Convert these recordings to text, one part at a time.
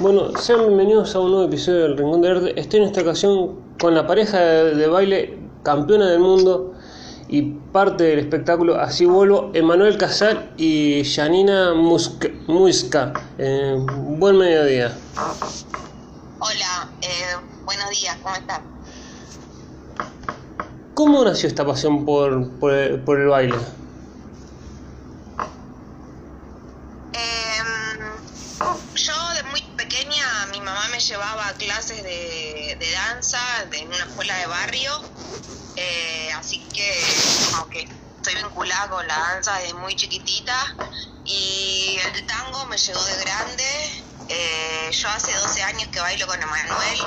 Bueno, sean bienvenidos a un nuevo episodio del Rincón del Arte. Estoy en esta ocasión con la pareja de, baile campeona del mundo y parte del espectáculo Así vuelvo, Emanuel Casal y Janina Muisca. Eh, buen mediodía. Hola, eh, buenos días, ¿cómo estás? ¿Cómo nació esta pasión por, por el baile? llevaba clases de, en una escuela de barrio, eh, así que como que estoy vinculada con la danza desde muy chiquitita y el tango me llegó de grande. Eh, yo hace 12 años que bailo con Emanuel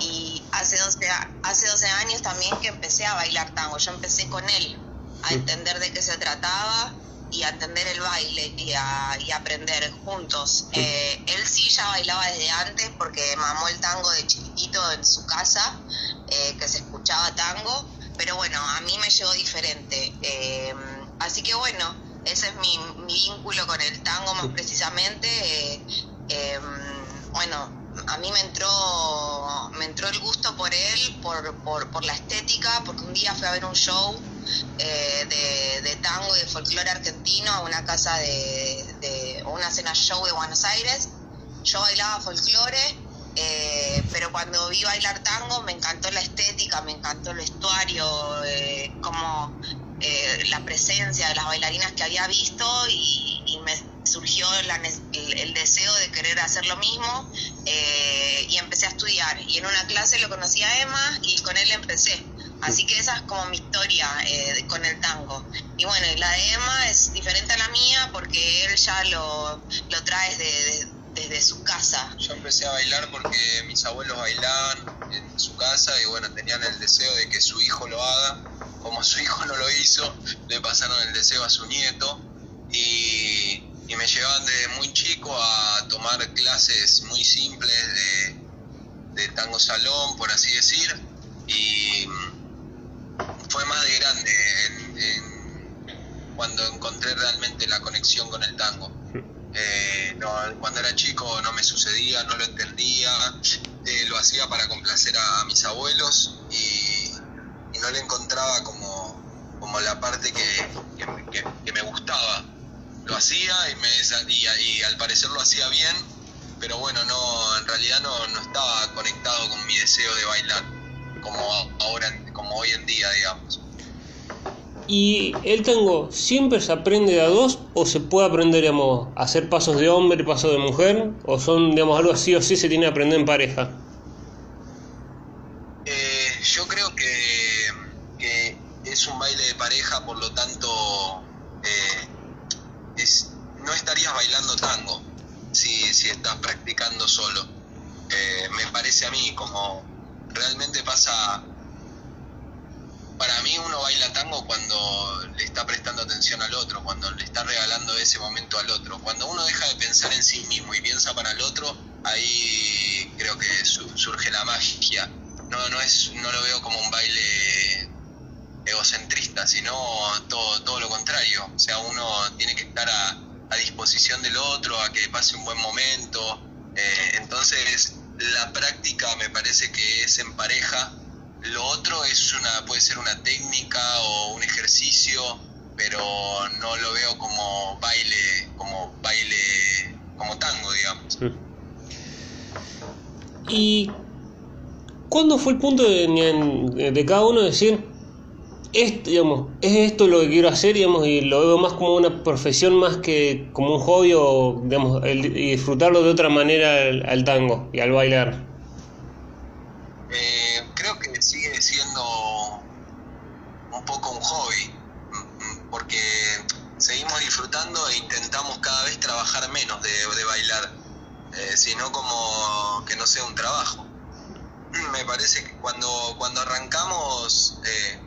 y hace 12, hace 12 años también que empecé a bailar tango. Yo empecé con él a entender de qué se trataba y a entender el baile y a, y aprender juntos. Eh, él sí ya bailaba desde antes porque mamó el tango de chiquitito en su casa, eh, que se escuchaba tango, pero bueno, a mí me llegó diferente. Eh, así que bueno, ese es mi, vínculo con el tango más precisamente. bueno, a mí me entró, me entró el gusto por él, por, por, la estética, porque un día fui a ver un show eh, de, tango y de folclore argentino a una casa de, de una cena show de Buenos Aires. Yo bailaba folclore, eh, pero cuando vi bailar tango me encantó la estética, me encantó el vestuario, eh, como la presencia de las bailarinas que había visto y, me surgió el, deseo de querer hacer lo mismo y empecé a estudiar. Y en una clase lo conocí a Emma y con él empecé. Así que esa es como mi historia eh, con el tango. Y bueno, la de Emma es diferente a la mía porque él ya lo, lo trae desde, su casa. Yo empecé a bailar porque mis abuelos bailaban en su casa y bueno, tenían el deseo de que su hijo lo haga. Como su hijo no lo hizo, le pasaron el deseo a su nieto y, y me llevaban desde muy chico a tomar clases muy simples de, de tango salón, por así decir. Y fue más de grande cuando encontré realmente la conexión con el tango. Eh, cuando era chico no me sucedía, no lo entendía, eh, lo hacía para complacer a, mis abuelos y, no le encontraba como, como la parte que, me gustaba. Lo hacía y, me, y, al parecer lo hacía bien, pero bueno, no, en realidad no, no estaba conectado con mi deseo de bailar como ahora, como hoy en día, digamos. ¿Y el tango siempre se aprende a dos o se puede aprender, digamos, a hacer pasos de hombre y pasos de mujer? ¿O son, digamos, algo así o sí se tiene que aprender en pareja? Eh, yo creo que, es un baile de pareja, por lo tanto, eh, es, no estarías bailando tango si, si estás practicando solo. Eh, me parece a mí como realmente pasa, para mí uno baila tango cuando le está prestando atención al otro, cuando le está regalando ese momento al otro. Cuando uno deja de pensar en sí mismo y piensa para el otro, ahí creo que surge la magia. No, no, es, no lo veo como un baile egocentrista, sino todo, todo lo contrario. O sea, uno tiene que estar a, disposición del otro, a que pase un buen momento. Eh, entonces, la práctica me parece que es en pareja. Lo otro es una, puede ser una técnica o un ejercicio, pero no lo veo como baile, como baile, como tango, digamos. ¿Y cuándo fue el punto de, de cada uno decir, es, digamos, es esto lo que quiero hacer, digamos, y lo veo más como una profesión más que como un hobby o, digamos, y disfrutarlo de otra manera al, tango y al bailar. Eh, creo que sigue siendo un poco un hobby, mm, mm, porque seguimos disfrutando e intentamos cada vez trabajar menos de, bailar, eh, sino como que no sea un trabajo. Me parece que cuando, cuando arrancamos... Eh,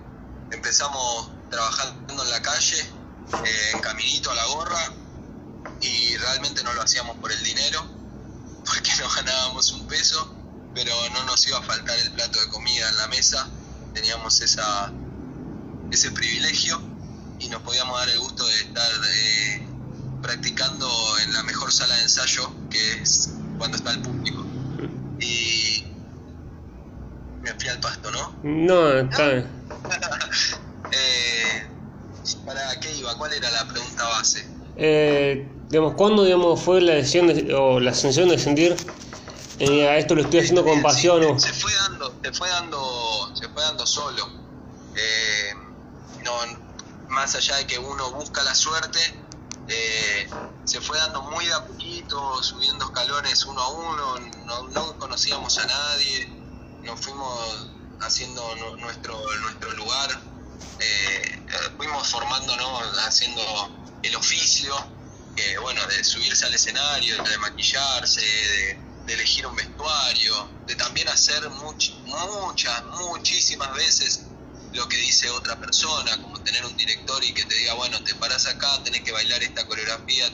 empezamos trabajando en la calle, eh, en caminito a la gorra, y realmente no lo hacíamos por el dinero, porque no ganábamos un peso, pero no nos iba a faltar el plato de comida en la mesa, teníamos esa, ese privilegio y nos podíamos dar el gusto de estar eh, practicando en la mejor sala de ensayo, que es cuando está el público. Y me fui al pasto, ¿no? No, está bien. Eh, ¿Para qué iba? ¿Cuál era la pregunta base? Eh, digamos, ¿cuándo digamos, fue la decisión de- o la sensación de sentir eh, a esto lo estoy haciendo con Eh, pasión? sí, o- Se fue dando, se fue dando, se fue dando solo. No, más allá de que uno busca la suerte, eh, se fue dando muy de a poquito, subiendo escalones uno a uno, no, no conocíamos a nadie, nos fuimos haciendo nu- nuestro, nuestro lugar, eh, fuimos formándonos, haciendo el oficio, bueno, de subirse al escenario, de maquillarse, de, elegir un vestuario, de también hacer much- muchas, muchísimas veces lo que dice otra persona, como tener un director y que te diga, bueno, te paras acá, tenés que bailar esta coreografía,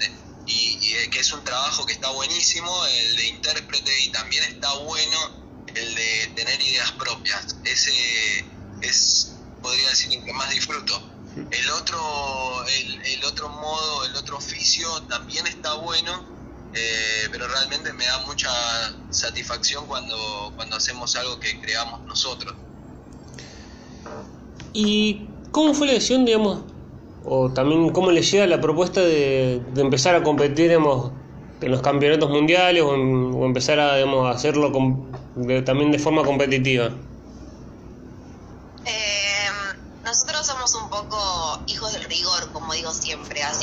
y, eh, que es un trabajo que está buenísimo, el de intérprete, y también está bueno el de tener ideas propias. Ese es, podría decir, el que más disfruto. El otro, el, el otro modo, el otro oficio también está bueno, eh, pero realmente me da mucha satisfacción cuando, cuando hacemos algo que creamos nosotros. ¿Y cómo fue la decisión, digamos, o también cómo le llega la propuesta de, de empezar a competir, digamos, en los campeonatos mundiales o, en- o empezar a, digamos, a hacerlo com- de- también de forma competitiva?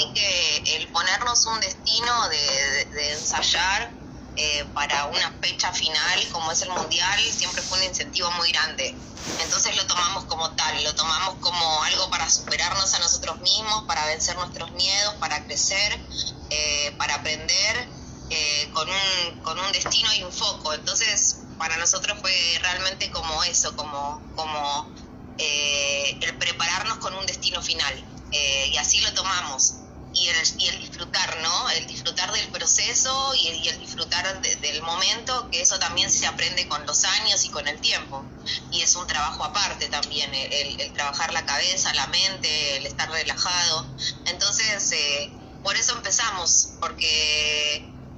Así que el ponernos un destino de, de- de ensayar eh, para una fecha final como es el mundial siempre fue un incentivo muy grande. Entonces lo tomamos como tal, lo tomamos como algo para superarnos a nosotros mismos, para vencer nuestros miedos, para crecer, eh, para aprender eh, con, un, con un destino y un foco. Entonces para nosotros fue realmente como eso, como, como eh, el prepararnos con un destino final. Eh, y así lo tomamos. Y el, y el disfrutar, ¿no? El disfrutar del proceso y el, y el disfrutar de- del momento, que eso también se aprende con los años y con el tiempo. Y es un trabajo aparte también, el, el- trabajar la cabeza, la mente, el estar relajado. Entonces, eh, por eso empezamos, porque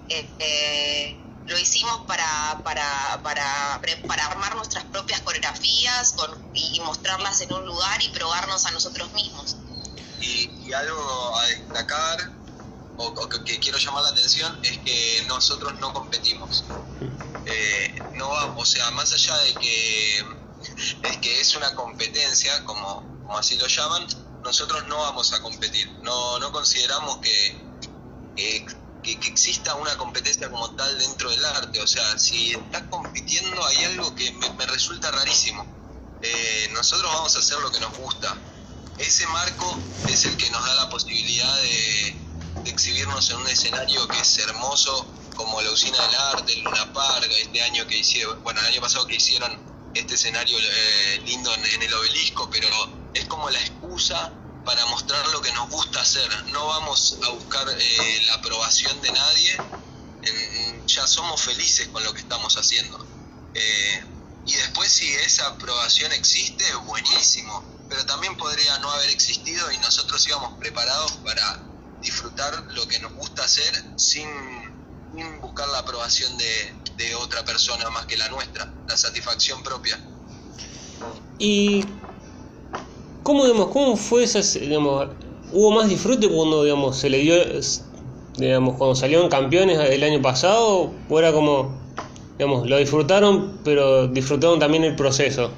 eh, eh, lo hicimos para, para, para, para armar nuestras propias coreografías con, y mostrarlas en un lugar y probarnos a nosotros mismos. Y, y algo a destacar, o, o que, quiero llamar la atención, es que nosotros no competimos. Eh, no vamos, o sea, más allá de que es que es una competencia, como, así lo llaman, nosotros no vamos a competir. No, no consideramos que, que, exista una competencia como tal dentro del arte. O sea, si estás compitiendo hay algo que me, me resulta rarísimo. Eh, nosotros vamos a hacer lo que nos gusta. Ese marco es el que nos da la posibilidad de, exhibirnos en un escenario que es hermoso, como la Usina del Arte, Luna Park, este año que hicieron, bueno, el año pasado que hicieron este escenario eh, lindo en, el obelisco, pero es como la excusa para mostrar lo que nos gusta hacer. No vamos a buscar eh, la aprobación de nadie, ya somos felices con lo que estamos haciendo. Eh, y después si esa aprobación existe, buenísimo, pero también podría no haber existido y nosotros íbamos preparados para disfrutar lo que nos gusta hacer sin, buscar la aprobación de, otra persona más que la nuestra, la satisfacción propia. ¿Y cómo, digamos, cómo fue esa, digamos, hubo más disfrute cuando, digamos, se le dio, digamos, cuando salieron campeones el año pasado, o era como, digamos, lo disfrutaron, pero disfrutaron también el proceso?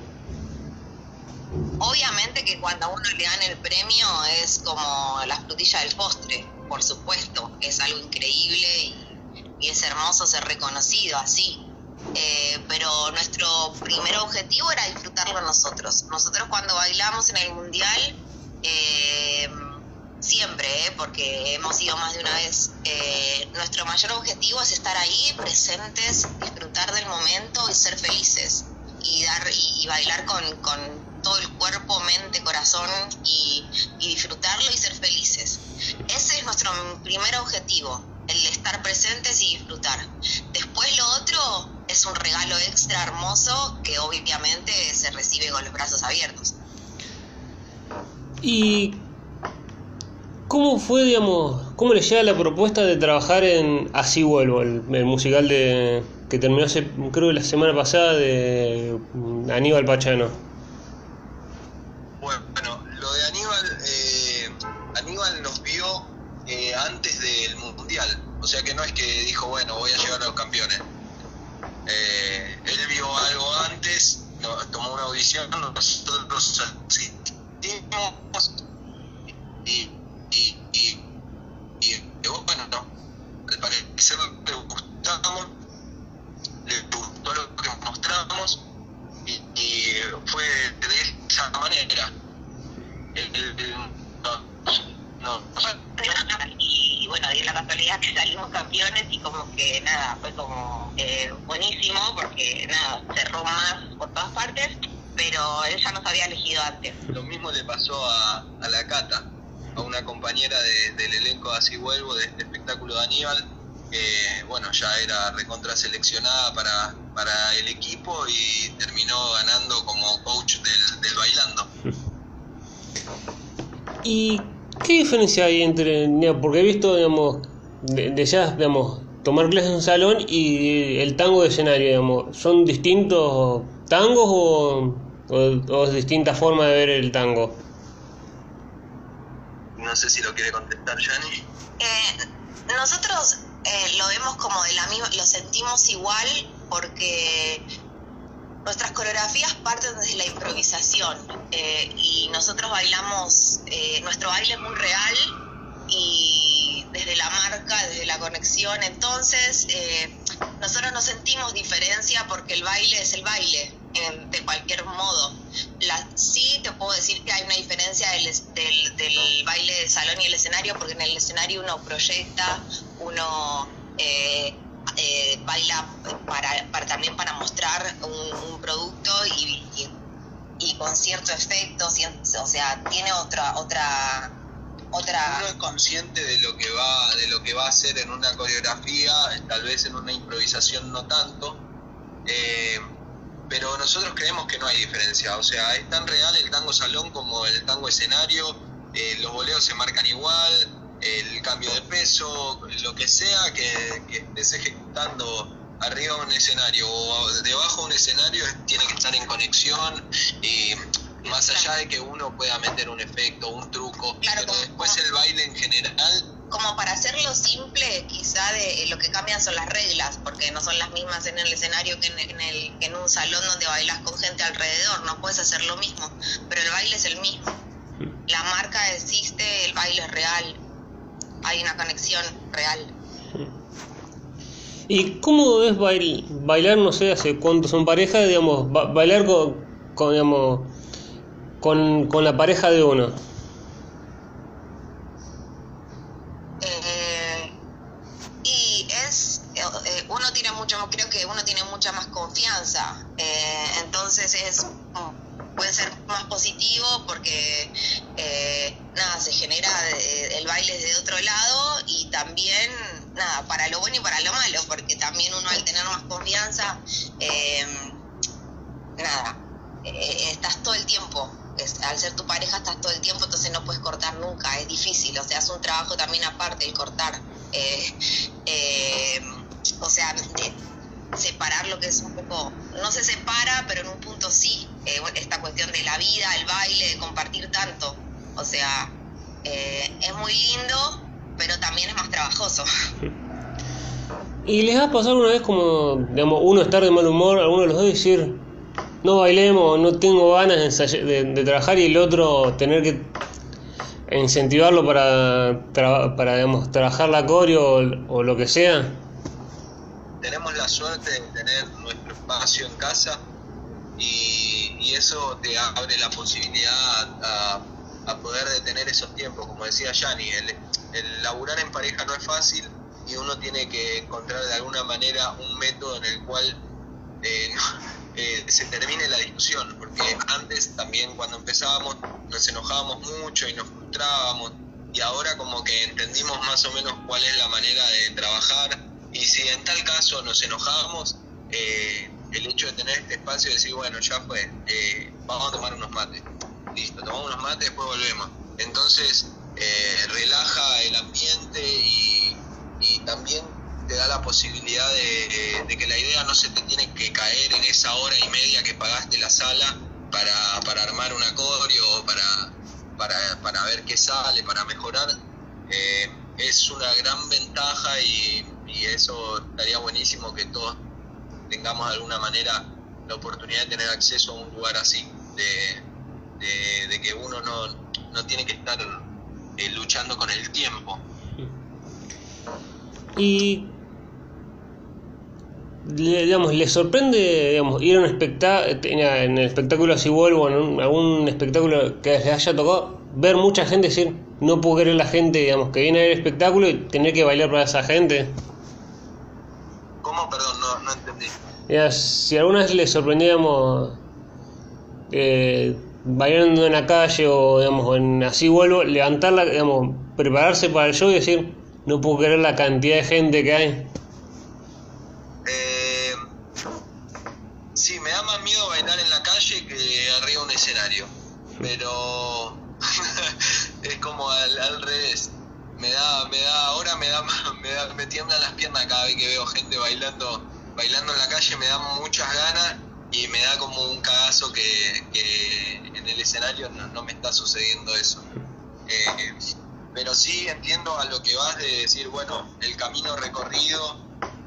Obviamente que cuando a uno le dan el premio es como la frutilla del postre, por supuesto, es algo increíble y, es hermoso ser reconocido así. Eh, pero nuestro primer objetivo era disfrutarlo nosotros. Nosotros cuando bailamos en el mundial, eh, siempre, eh, porque hemos ido más de una vez, eh, nuestro mayor objetivo es estar ahí, presentes, disfrutar del momento y ser felices. Y, dar, y, bailar con, con todo el cuerpo, mente, corazón y, disfrutarlo y ser felices. Ese es nuestro primer objetivo, el estar presentes y disfrutar. Después lo otro es un regalo extra hermoso que obviamente se recibe con los brazos abiertos. ¿Y cómo fue, digamos, cómo le llega la propuesta de trabajar en Así vuelvo, el, musical de que terminó hace, creo que la semana pasada de Aníbal Pachano? Bueno, lo de Aníbal, eh, Aníbal nos vio eh, antes del Mundial, o sea que no es que dijo, bueno, voy a llegar a los campeones. Eh, él vio algo antes, tomó una audición, nosotros asistimos y y, y, y, bueno, no, al parecer le gustamos, le gustó lo que mostramos y, y fue de esa manera. El, el, no, no, y bueno, dio la casualidad que salimos campeones y como que nada, fue como eh, buenísimo porque nada, cerró más por todas partes, pero ella nos había elegido antes. Lo mismo le pasó a, a la Cata a una compañera del elenco de Así Vuelvo, de este espectáculo de Aníbal, que bueno, ya era recontra seleccionada para, para el equipo y terminó ganando como coach del, bailando. ¿Y qué diferencia hay entre, porque he visto, digamos, de, ya, digamos, tomar clases en un salón y el tango de escenario, digamos, ¿son distintos tangos o, o, o es distinta forma de ver el tango? No sé si lo quiere contestar Yani. Eh, nosotros eh, lo vemos como de la misma, lo sentimos igual porque nuestras coreografías parten desde la improvisación eh, y nosotros bailamos, nuestro baile es muy real y desde la marca, desde la conexión, entonces nosotros no sentimos diferencia porque el baile es el baile de cualquier modo. Sí te puedo decir que hay una diferencia del, del, baile de salón y el escenario, porque en el escenario uno proyecta, uno eh, eh, baila para, para, también para mostrar un, producto y, y, con cierto efecto, o sea, tiene otra otra uno es consciente de lo que va de lo que va a hacer en una coreografía, tal vez en una improvisación no tanto. Eh, pero nosotros creemos que no hay diferencia, o sea, es tan real el tango salón como el tango escenario, eh, los boleos se marcan igual, el cambio de peso, lo que sea que, estés ejecutando arriba de un escenario o debajo de un escenario tiene que estar en conexión más allá de que uno pueda meter un efecto, un truco, pero después el baile en general como para hacerlo simple, quizá de, eh, lo que cambian son las reglas, porque no son las mismas en el escenario que en, el, en un salón donde bailas con gente alrededor, no puedes hacer lo mismo, pero el baile es el mismo. La marca existe, el baile es real, hay una conexión real. ¿Y cómo es bailar, no sé, hace cuánto son pareja, digamos, bailar con, digamos, con, con la pareja de uno? creo que uno tiene mucha más confianza. Eh, entonces es puede ser más positivo porque eh, nada se genera el baile de otro lado y también nada para lo bueno y para lo malo porque también uno al tener más confianza eh, nada estás todo el tiempo al ser tu pareja estás todo el tiempo entonces no puedes cortar nunca es difícil o sea es un trabajo también aparte el cortar o sea separar lo que es un poco, no se separa, pero en un punto sí, eh, esta cuestión de la vida, el baile, de compartir tanto. O sea, eh, es muy lindo, pero también es más trabajoso. ¿Y les ha pasado una vez como, digamos, uno estar de mal humor, alguno de los dos decir, no bailemos, no tengo ganas de, trabajar y el otro tener que incentivarlo para, para digamos, trabajar la coreo o lo que sea? tenemos la suerte de tener nuestro espacio en casa y, y eso te abre la posibilidad a, poder detener esos tiempos. Como decía Yanni, el, el laburar en pareja no es fácil y uno tiene que encontrar de alguna manera un método en el cual eh, eh, se termine la discusión, porque antes también cuando empezábamos nos enojábamos mucho y nos frustrábamos y ahora como que entendimos más o menos cuál es la manera de trabajar y si en tal caso nos enojamos, eh, el hecho de tener este espacio y decir, bueno, ya fue, eh, vamos a tomar unos mates. Listo, tomamos unos mates, después volvemos. Entonces, eh, relaja el ambiente y, también te da la posibilidad de, que la idea no se te tiene que caer en esa hora y media que pagaste la sala para, para armar un acorio, para, para, para ver qué sale, para mejorar. Eh, es una gran ventaja y, eso estaría buenísimo que todos tengamos de alguna manera la oportunidad de tener acceso a un lugar así, de, de, de que uno no, no, tiene que estar eh, luchando con el tiempo. Y digamos, ¿le sorprende digamos, ir a un espectáculo, en el espectáculo así vuelvo, en algún espectáculo que les haya tocado, ver mucha gente decir, no puedo creer la gente, digamos, que viene a ver el espectáculo y tener que bailar para esa gente? ¿Cómo? Perdón, no, no entendí. Ya, si alguna vez les sorprendíamos eh, bailando en la calle o digamos, en así vuelvo, levantarla, digamos, prepararse para el show y decir, no puedo creer la cantidad de gente que hay. Eh, sí, me da más miedo bailar en la calle que arriba de un escenario, pero es como al, al, revés. Me da, me da, ahora me da, me me tiemblan las piernas cada vez que veo gente bailando, bailando en la calle, me da muchas ganas y me da como un cagazo que, en el escenario no, no, me está sucediendo eso. Eh, pero sí entiendo a lo que vas de decir, bueno, el camino recorrido,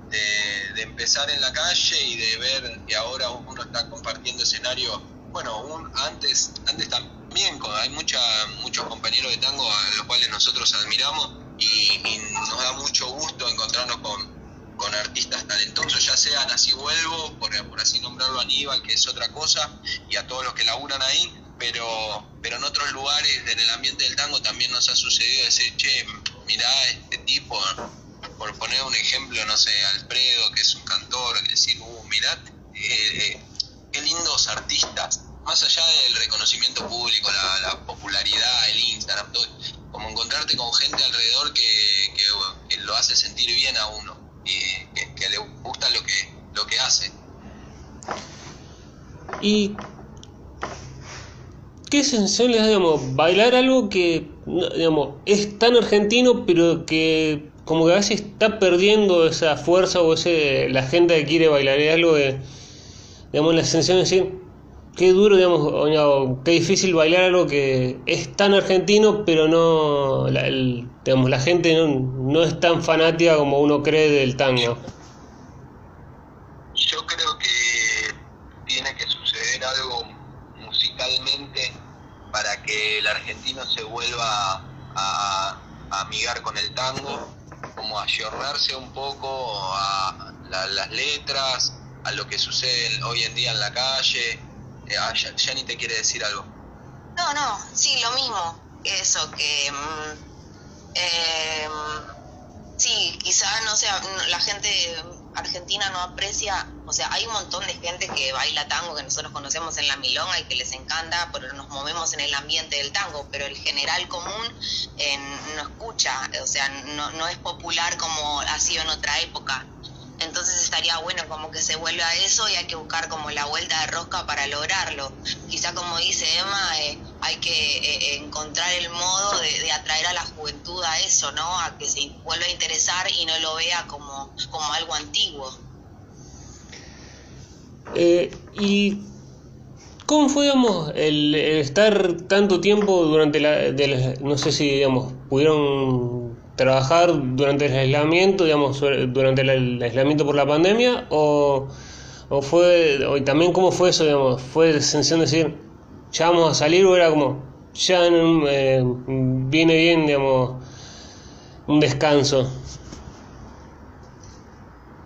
de, de, empezar en la calle y de ver que ahora uno está compartiendo escenario. Bueno, un, antes, antes también hay mucha, muchos compañeros de tango a los cuales nosotros admiramos y, nos da mucho gusto encontrarnos con, con artistas talentosos, ya sean así vuelvo, por, por, así nombrarlo Aníbal, que es otra cosa, y a todos los que laburan ahí, pero, pero en otros lugares en el ambiente del tango también nos ha sucedido decir, che, mirá este tipo, por poner un ejemplo, no sé, Alfredo, que es un cantor, que decir, uh, mirá, eh, qué lindos artistas, más allá del reconocimiento público, la, la, popularidad, el Instagram, todo, como encontrarte con gente alrededor que, lo hace sentir bien a uno y que, le gusta lo que, lo que hace. ¿Y qué sensación le da, digamos, bailar algo que, digamos, es tan argentino, pero que como que a veces está perdiendo esa fuerza o ese la gente que quiere bailar es algo de digamos la sensación de decir qué duro digamos qué difícil bailar algo que es tan argentino pero no la, digamos la gente no, es tan fanática como uno cree del tango yo creo que tiene que suceder algo musicalmente para que el argentino se vuelva a, a amigar con el tango como ayornarse un poco a la, las letras, a lo que sucede hoy en día en la calle. Eh, ah, ni te quiere decir algo. No, no, sí, lo mismo. Eso, que. Eh, sí, quizás, no sé, la gente argentina no aprecia, o sea, hay un montón de gente que baila tango que nosotros conocemos en la milonga y que les encanta, pero nos movemos en el ambiente del tango, pero el general común eh, no escucha, o sea, no, no es popular como ha sido en otra época. Entonces estaría bueno como que se vuelva a eso y hay que buscar como la vuelta de rosca para lograrlo. Quizá como dice Emma, eh, hay que eh, encontrar el modo de, atraer a la juventud a eso, ¿no? A que se vuelva a interesar y no lo vea como, como algo antiguo. Eh, y ¿Cómo fue, digamos, el, el, estar tanto tiempo durante la, de la, no sé si, digamos, pudieron trabajar durante el aislamiento, digamos, durante el aislamiento por la pandemia, o, o fue, o también cómo fue eso, digamos, fue sensación de decir, ya vamos a salir, o era como, ya eh, viene bien, digamos, un descanso.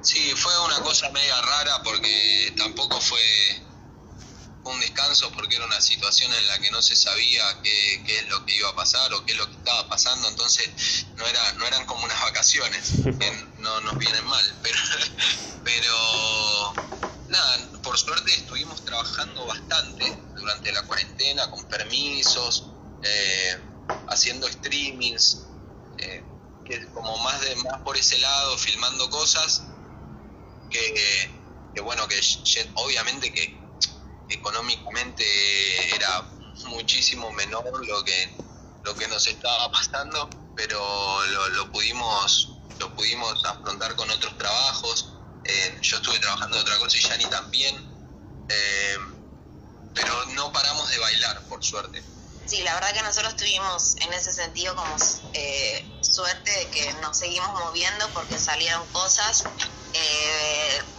Sí, fue una cosa media rara porque tampoco fue un descanso porque era una situación en la que no se sabía qué, qué, es lo que iba a pasar o qué es lo que estaba pasando, entonces no era no eran como unas vacaciones, que no nos vienen mal, pero pero nada, por suerte estuvimos trabajando bastante durante la cuarentena con permisos, eh, haciendo streamings, eh, que como más de más por ese lado, filmando cosas que, que bueno que obviamente que económicamente era muchísimo menor lo que lo que nos estaba pasando, pero lo, lo pudimos lo pudimos afrontar con otros trabajos. Eh, yo estuve trabajando en otra cosa y Yani también. Eh, pero no paramos de bailar, por suerte. Sí, la verdad que nosotros tuvimos en ese sentido como eh, suerte de que nos seguimos moviendo porque salieron cosas.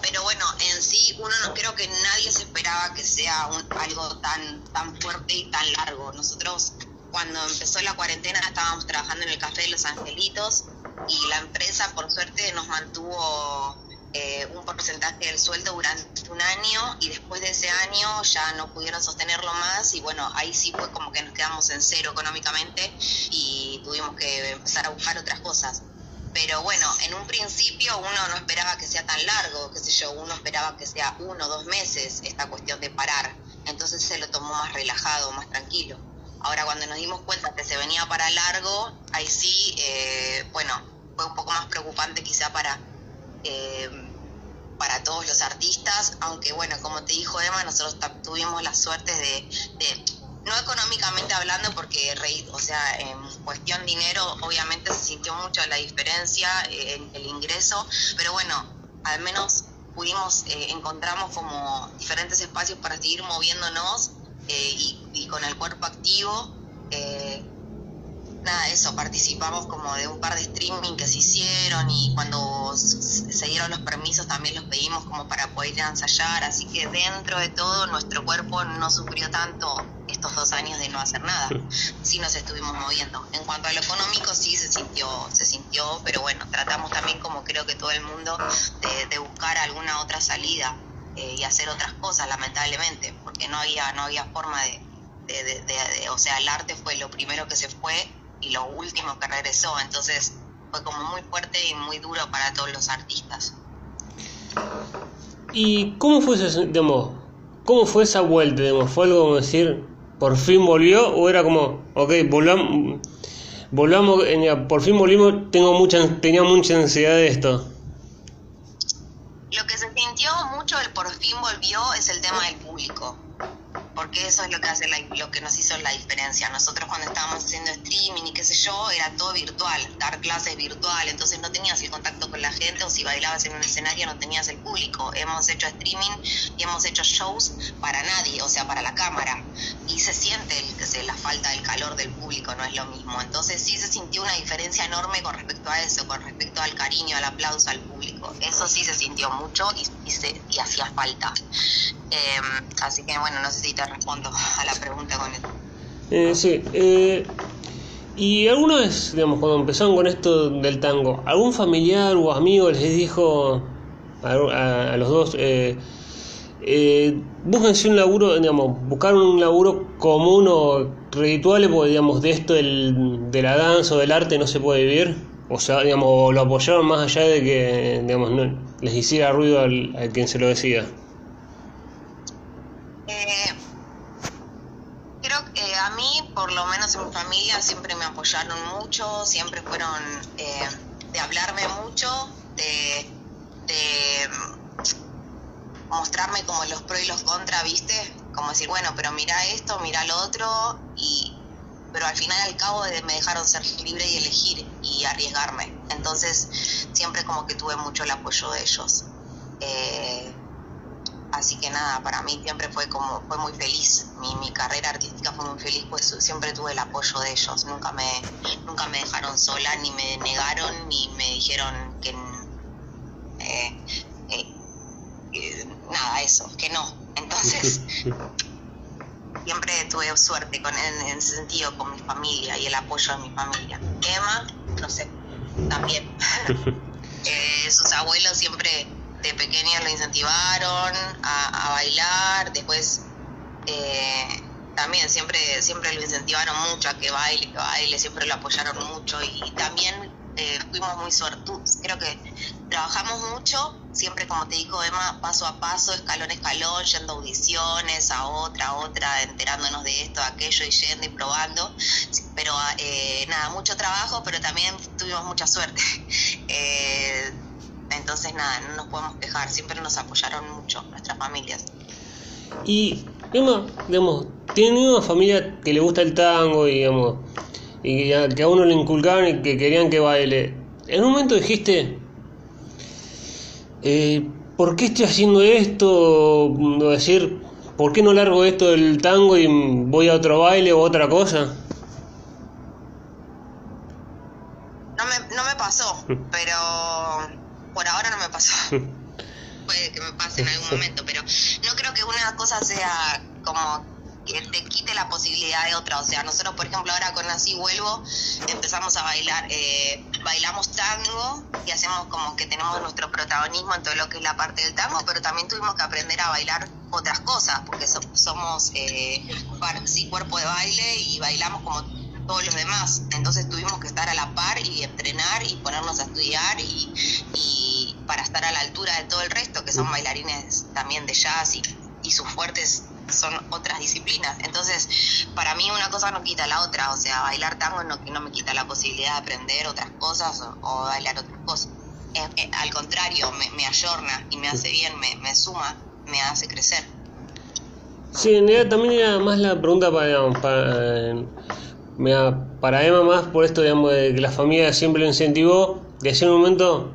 Pero bueno, en sí uno no creo que nadie se esperaba que sea algo tan, tan fuerte y tan largo. Nosotros cuando empezó la cuarentena estábamos trabajando en el Café de los Angelitos y la empresa por suerte nos mantuvo eh, un porcentaje del sueldo durante un año y después de ese año ya no pudieron sostenerlo más y bueno, ahí sí fue como que nos quedamos en cero económicamente y tuvimos que empezar a buscar otras cosas. Pero bueno, en un principio uno no esperaba que sea tan largo, qué sé yo, uno esperaba que sea uno o dos meses esta cuestión de parar, entonces se lo tomó más relajado, más tranquilo. Ahora cuando nos dimos cuenta que se venía para largo, ahí sí, eh, bueno, fue un poco más preocupante quizá para, eh, para todos los artistas, aunque bueno, como te dijo Emma, nosotros tuvimos la suerte de, no económicamente hablando, porque, o sea, en cuestión dinero, obviamente se sintió mucho la diferencia en el ingreso, pero bueno, al menos pudimos, eh, encontramos como diferentes espacios para seguir moviéndonos y, con el cuerpo activo. Eh, nada, eso, participamos como de un par de streaming que se hicieron y cuando se dieron los permisos también los pedimos como para poder ensayar, así que dentro de todo nuestro cuerpo no sufrió tanto estos dos años de no hacer nada, sí nos estuvimos moviendo. En cuanto a lo económico sí se sintió, se sintió, pero bueno, tratamos también como creo que todo el mundo de, buscar alguna otra salida eh, y hacer otras cosas lamentablemente, porque no había, no había forma de, de, o sea, el arte fue lo primero que se fue y lo último que regresó, entonces fue como muy fuerte y muy duro para todos los artistas. ¿Y cómo fue ese, digamos, cómo fue esa vuelta? Digamos? ¿Fue algo como decir, por fin volvió? ¿O era como, ok, volvamos, volvamos por fin volvimos, tengo mucha, tenía mucha ansiedad de esto? Lo que se sintió mucho el por fin volvió es el tema del público porque eso es lo que hace lo que nos hizo la diferencia. Nosotros cuando estábamos haciendo streaming y qué sé yo, era todo virtual, dar clases virtual, entonces no tenías el contacto con la gente o si bailabas en un escenario no tenías el público. Hemos hecho streaming y hemos hecho shows para nadie, o sea, para la cámara. Y se siente el, la falta del calor del público, no es lo mismo. Entonces sí se sintió una diferencia enorme con respecto a eso, con respecto al cariño, al aplauso al público. Eso sí se sintió mucho y, y hacía falta. Em, así que bueno, no sé si te respondo a la pregunta con esto. Eh, sí, eh, y alguna vez, digamos, cuando empezaron con esto del tango, ¿algún familiar o amigo les dijo a, los dos, eh, eh, búsquense un laburo, digamos, buscar un laburo común o redituable, porque digamos, de esto del, de la danza o del arte no se puede vivir? O sea, digamos, lo apoyaron más allá de que, digamos, no les hiciera ruido al, a quien se lo decía. por lo menos en mi siempre me apoyaron mucho, siempre fueron eh, de hablarme mucho, de, mostrarme como los pros y los contras, ¿viste? Como decir, bueno, pero mira esto, mira lo otro, y pero al final al cabo me dejaron ser libre y elegir y arriesgarme. Entonces siempre como que tuve mucho el apoyo de ellos. Eh, Así que nada, para mí siempre fue como, fue muy feliz. Mi, mi carrera artística fue muy feliz, pues siempre tuve el apoyo de ellos. Nunca me, nunca me dejaron sola, ni me negaron, ni me dijeron que eh, eh, nada, eso, que no. Entonces, siempre tuve suerte con, en, ese sentido con mi familia y el apoyo de mi familia. Emma, no sé, también. Eh, sus abuelos siempre de pequeña lo incentivaron a, bailar, después eh, también siempre, siempre lo incentivaron mucho a que baile, que baile, siempre lo apoyaron mucho y, también eh, fuimos muy suertudos. Creo que trabajamos mucho, siempre como te digo Emma, paso a paso, escalón a escalón, yendo audiciones, a otra, a otra, enterándonos de esto, aquello y yendo y probando. Pero eh, nada, mucho trabajo, pero también tuvimos mucha suerte. Entonces, nada, no nos podemos quejar, siempre nos apoyaron mucho nuestras familias. Y, Emma, digamos, tiene una familia que le gusta el tango y, digamos, y que a uno le inculcaban y que querían que baile. En un momento dijiste, eh, ¿por qué estoy haciendo esto? O decir, ¿por qué no largo esto del tango y voy a otro baile o otra cosa? No me, no me pasó, pero por ahora no me pasó. Puede que me pase en algún momento, pero no creo que una cosa sea como que te quite la posibilidad de otra. O sea, nosotros, por ejemplo, ahora con Así Vuelvo empezamos a bailar, eh, bailamos tango y hacemos como que tenemos nuestro protagonismo en todo lo que es la parte del tango, pero también tuvimos que aprender a bailar otras cosas, porque somos eh, sí, cuerpo de baile y bailamos como todos los demás. Entonces tuvimos que estar a la par y entrenar y ponernos a estudiar y, y para estar a la altura de todo el resto, que son bailarines también de jazz y, y sus fuertes son otras disciplinas. Entonces, para mí una cosa no quita la otra, o sea, bailar tango no, no me quita la posibilidad de aprender otras cosas o, bailar otras cosas. al contrario, me, me, ayorna y me hace bien, me, me suma, me hace crecer. Sí, en realidad también era más la pregunta para, para, para Emma más por esto, digamos, de que la familia siempre lo incentivó, de ese momento,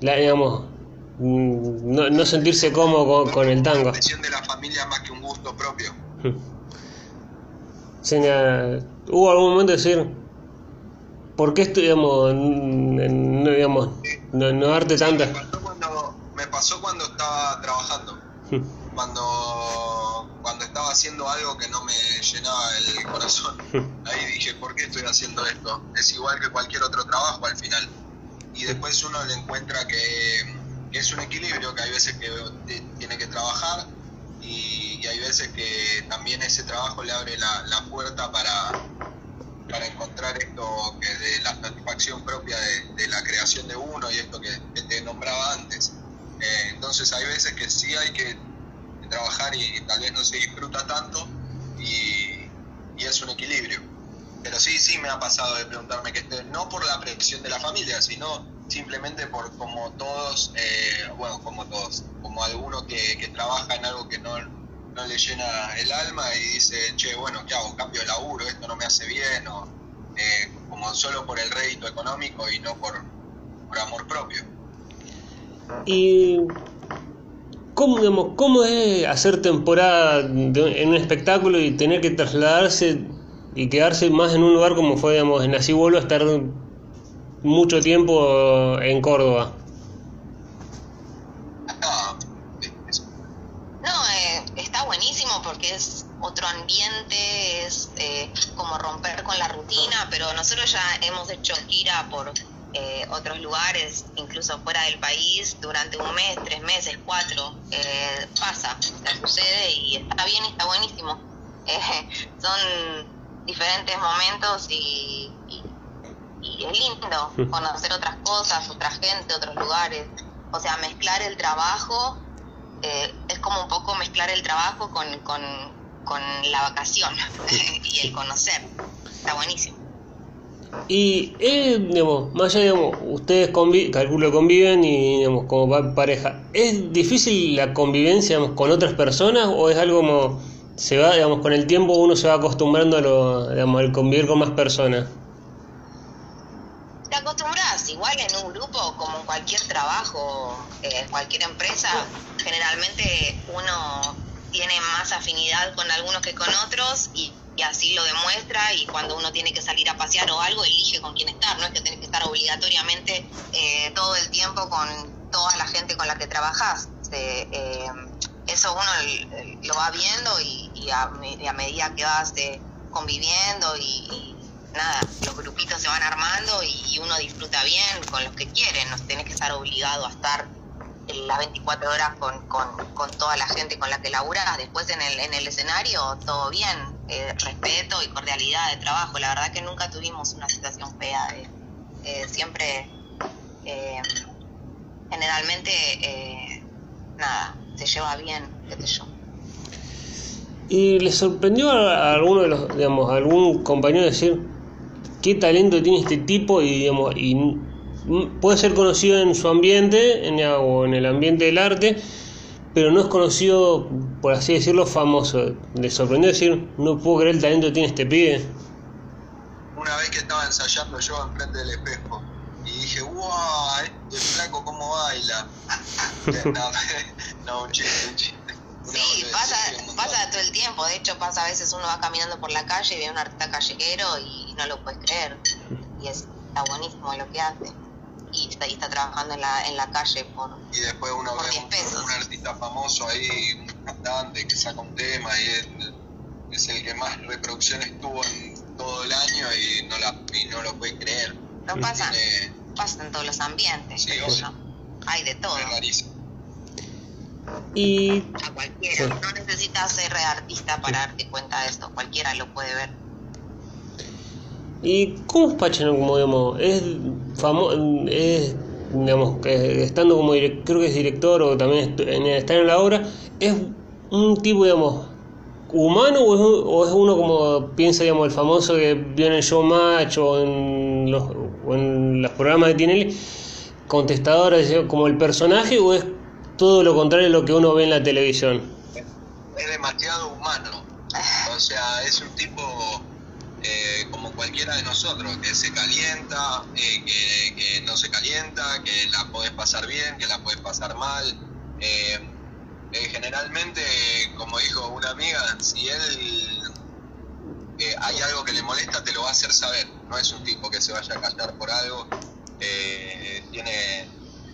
la, digamos, no, no sentirse cómodo con, el tango. La de la familia más que un gusto propio. hubo algún momento de decir, ¿por qué estoy, digamos, no, digamos, no, no darte tanta? Me pasó, cuando, me pasó cuando estaba trabajando, cuando, cuando estaba haciendo algo que no me llenaba el corazón. Ahí dije, ¿por qué estoy haciendo esto? Es igual que cualquier otro trabajo al final. Y después uno le encuentra que es un equilibrio, que hay veces que tiene que trabajar y, hay veces que también ese trabajo le abre la, puerta para, para encontrar esto que de la satisfacción propia de, la creación de uno y esto que, te nombraba antes. Eh, entonces hay veces que sí hay que trabajar y tal vez no se disfruta tanto y, es un equilibrio. Pero sí, sí me ha pasado de preguntarme que no por la presión de la familia, sino simplemente por como todos, eh, bueno, como todos, como alguno que, que trabaja en algo que no, no, le llena el alma y dice, che, bueno, ¿qué hago? Cambio de laburo, esto no me hace bien, o eh, como solo por el rédito económico y no por, por amor propio. Y ¿Cómo, digamos, ¿Cómo es hacer temporada en un espectáculo y tener que trasladarse y quedarse más en un lugar como fue, digamos, en Así Vuelvo a estar mucho tiempo en Córdoba? No, eh, está buenísimo porque es otro ambiente, es eh, como romper con la rutina, pero nosotros ya hemos hecho gira por eh, otros lugares, incluso fuera del país, durante un mes, tres meses, cuatro, pasa, sucede y está bien, está buenísimo. son diferentes momentos y y es lindo conocer otras cosas, otra gente, otros lugares. O sea, mezclar el trabajo eh, es como un poco mezclar el trabajo con, con, con la vacación y el conocer. Está buenísimo. Y, eh, digamos, más allá, digamos, ustedes convi calculo conviven y, digamos, como pareja, ¿es difícil la convivencia, con otras personas o es algo como, se va, digamos, con el tiempo uno se va acostumbrando a lo, digamos, al convivir con más personas? te acostumbras, igual en un grupo, como en cualquier trabajo, eh, cualquier empresa, generalmente uno tiene más afinidad con algunos que con otros y, así lo demuestra y cuando uno tiene que salir a pasear o algo, elige con quién estar, no es que tienes que estar obligatoriamente eh, todo el tiempo con toda la gente con la que trabajas. Eh, eso uno lo va viendo y, a, medida que vas conviviendo y nada, los grupitos se van armando y, uno disfruta bien con los que quieren, no tenés que estar obligado a estar las 24 horas con, con, toda la gente con la que laburas, después en el, en el escenario todo bien, eh, respeto y cordialidad de trabajo, la verdad que nunca tuvimos una situación fea, eh, siempre, eh, generalmente, nada, se lleva bien, qué sé yo. ¿Y le sorprendió a alguno de los, digamos, a algún compañero decir, qué talento tiene este tipo y, digamos, y puede ser conocido en su ambiente en, o en el ambiente del arte, pero no es conocido, por así decirlo, famoso. Le sorprendió decir, no puedo creer el talento que tiene este pibe. una vez que estaba ensayando yo enfrente del espejo y dije, wow, este flaco cómo baila. no, no, un chiste, un chiste. Sí, pasa, pasa todo el tiempo. De hecho, pasa a veces uno va caminando por la calle y ve a un artista callejero y no lo puedes creer. Y es, está buenísimo lo que hace. Y está, y está trabajando en la, en la calle por. Y después uno Por ve 10 un, pesos. un artista famoso ahí, un cantante que saca un tema y es, es el que más reproducciones tuvo en todo el año y no, la, y no lo puede creer. No pasa, Tiene, pasa en todos los ambientes. Sí, yo. Hay de todo. es. Y A cualquiera. Sí. No necesitas ser artista para darte cuenta de esto. Cualquiera lo puede ver. ¿Y cómo es Pachano como digamos? Es famoso, es digamos, que estando como direc- creo que es director o también est- en, la obra, es un tipo digamos humano o es, o es uno como piensa digamos el famoso que vio en el showmatch o en los, o en los programas de Tinelli, contestador digamos, como el personaje o es todo lo contrario a lo que uno ve en la televisión. es demasiado humano. O sea, es un tipo eh, como cualquiera de nosotros, que se calienta, eh, que, que no se calienta, que la podés pasar bien, que la podés pasar mal. Eh, eh, generalmente, como dijo una amiga, si él eh, hay algo que le molesta, te lo va a hacer saber. No es un tipo que se vaya a callar por algo. Eh, tiene,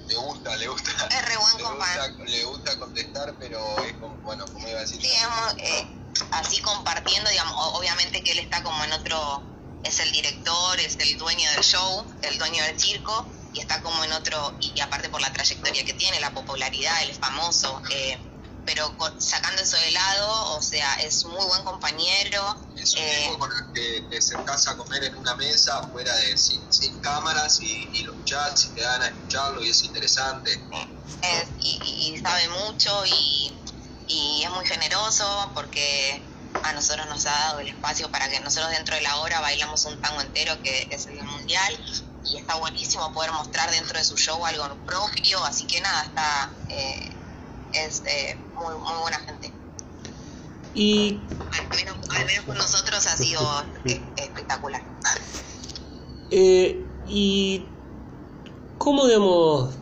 le gusta, le gusta. Es re buen Le gusta, le gusta contestar, pero es como, bueno, como iba a decir. Sí, hemos, eh, así compartiendo, digamos, obviamente que él está como en otro, es el director, es el dueño del show, el dueño del circo, y está como en otro, y aparte por la trayectoria que tiene, la popularidad, él es famoso, eh, pero sacando eso de lado, o sea, es muy buen compañero, Es un eh, tipo con el que te sentás a comer en una mesa fuera de sin, sin cámaras y, y lo escuchás y te dan a escucharlo y es interesante. es- y- y sabe mucho y, y es muy generoso porque a nosotros nos ha dado el espacio para que nosotros dentro de la obra bailamos un tango entero que es el mundial y está buenísimo poder mostrar dentro de su show algo propio, así que nada, está eh, es eh, muy, muy buena gente. Y Al menos, al menos con nosotros ha sido espectacular. Eh, y cómo digamos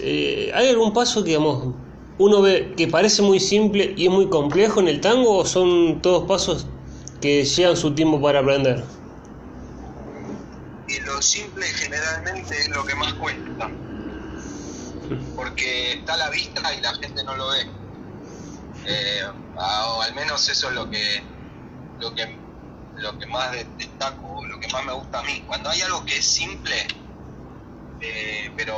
eh, hay algún paso que digamos uno ve que parece muy simple y es muy complejo en el tango o son todos pasos que llevan su tiempo para aprender Y lo simple generalmente es lo que más cuesta. Porque está a la vista y la gente no lo ve. Eh, o al menos eso es lo que, lo que, lo que más de- destaco, lo que más me gusta a mí. Cuando hay algo que es simple, eh, pero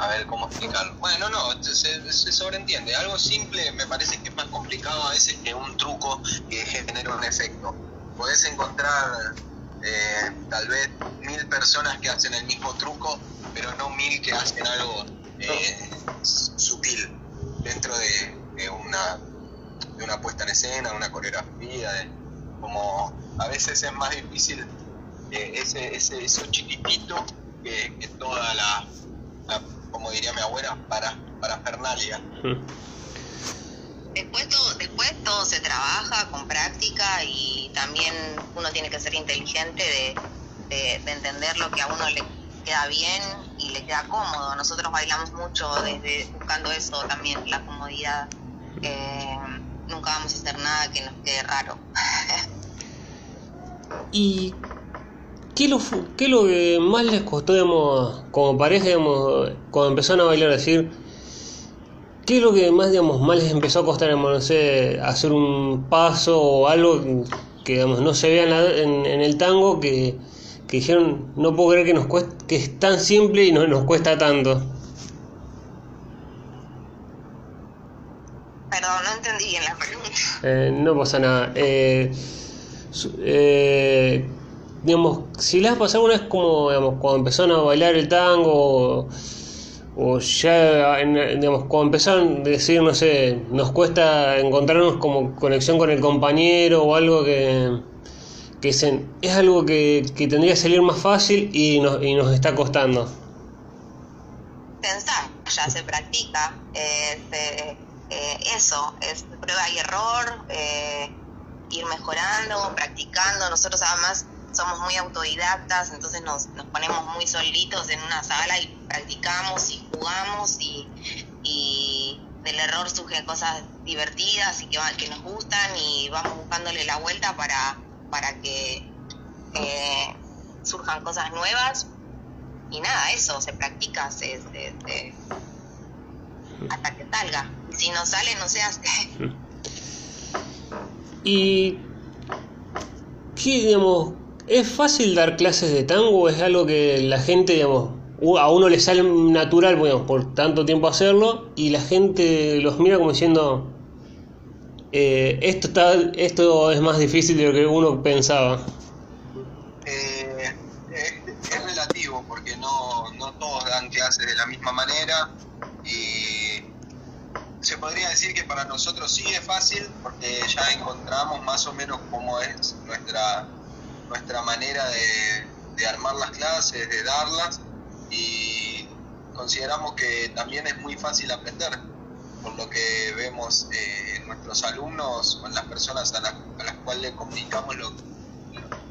a ver cómo explicarlo. Bueno, no, se, se sobreentiende. Algo simple me parece que es más complicado a veces que un truco que genera un efecto. Podés encontrar eh, tal vez mil personas que hacen el mismo truco, pero no mil que hacen algo eh, sutil dentro de, una de una puesta en escena, una coreografía, de- como a veces es más difícil eh, ese, ese eso chiquitito que, que toda la- como diría mi abuela, para para Fernalia. Después todo, después todo se trabaja con práctica y también uno tiene que ser inteligente de, de- de entender lo que a uno le queda bien y le queda cómodo. Nosotros bailamos mucho desde buscando eso también, la comodidad. Eh, nunca vamos a hacer nada que nos quede raro. y qué lo qué es lo que más les costó digamos como pareja digamos cuando empezaron a bailar decir qué es lo que más digamos más les empezó a costar digamos, no sé hacer un paso o algo que digamos no se vea en, la- en- en el tango que, que dijeron no puedo creer que nos cueste que es tan simple y no nos cuesta tanto Perdón, no entendí bien la pregunta. Eh, no pasa nada. Eh, eh, digamos, si les ha pasado alguna vez como, digamos, cuando empezaron a bailar el tango o, ya, digamos, cuando empezaron a decir, no sé, nos cuesta encontrarnos como conexión con el compañero o algo que, que dicen, es algo que, que tendría que salir más fácil y nos, y nos está costando. Pensar, ya se practica. Es, eh, eh, eso, es prueba y error, eh, ir mejorando, practicando. Nosotros además somos muy autodidactas, entonces nos, nos ponemos muy solitos en una sala y practicamos y jugamos y, del error surgen cosas divertidas y que, que nos gustan y vamos buscándole la vuelta para, para que eh, surjan cosas nuevas y nada, eso se practica se, se, hasta que salga. Si no sale, no se hace. Y, ¿qué, digamos, es fácil dar clases de tango? ¿Es algo que la gente, digamos, a uno le sale natural, por tanto tiempo hacerlo, y la gente los mira como diciendo, eh, esto, está, esto es más difícil de lo que uno pensaba. Eh, es, relativo, porque no, no todos dan clases de la misma manera, y se podría decir que para nosotros sí es fácil, porque ya encontramos más o menos cómo es nuestra, nuestra manera de, armar las clases, de darlas y consideramos que también es muy fácil aprender, por lo que vemos eh, en nuestros alumnos o en las personas a, las cuales le comunicamos lo,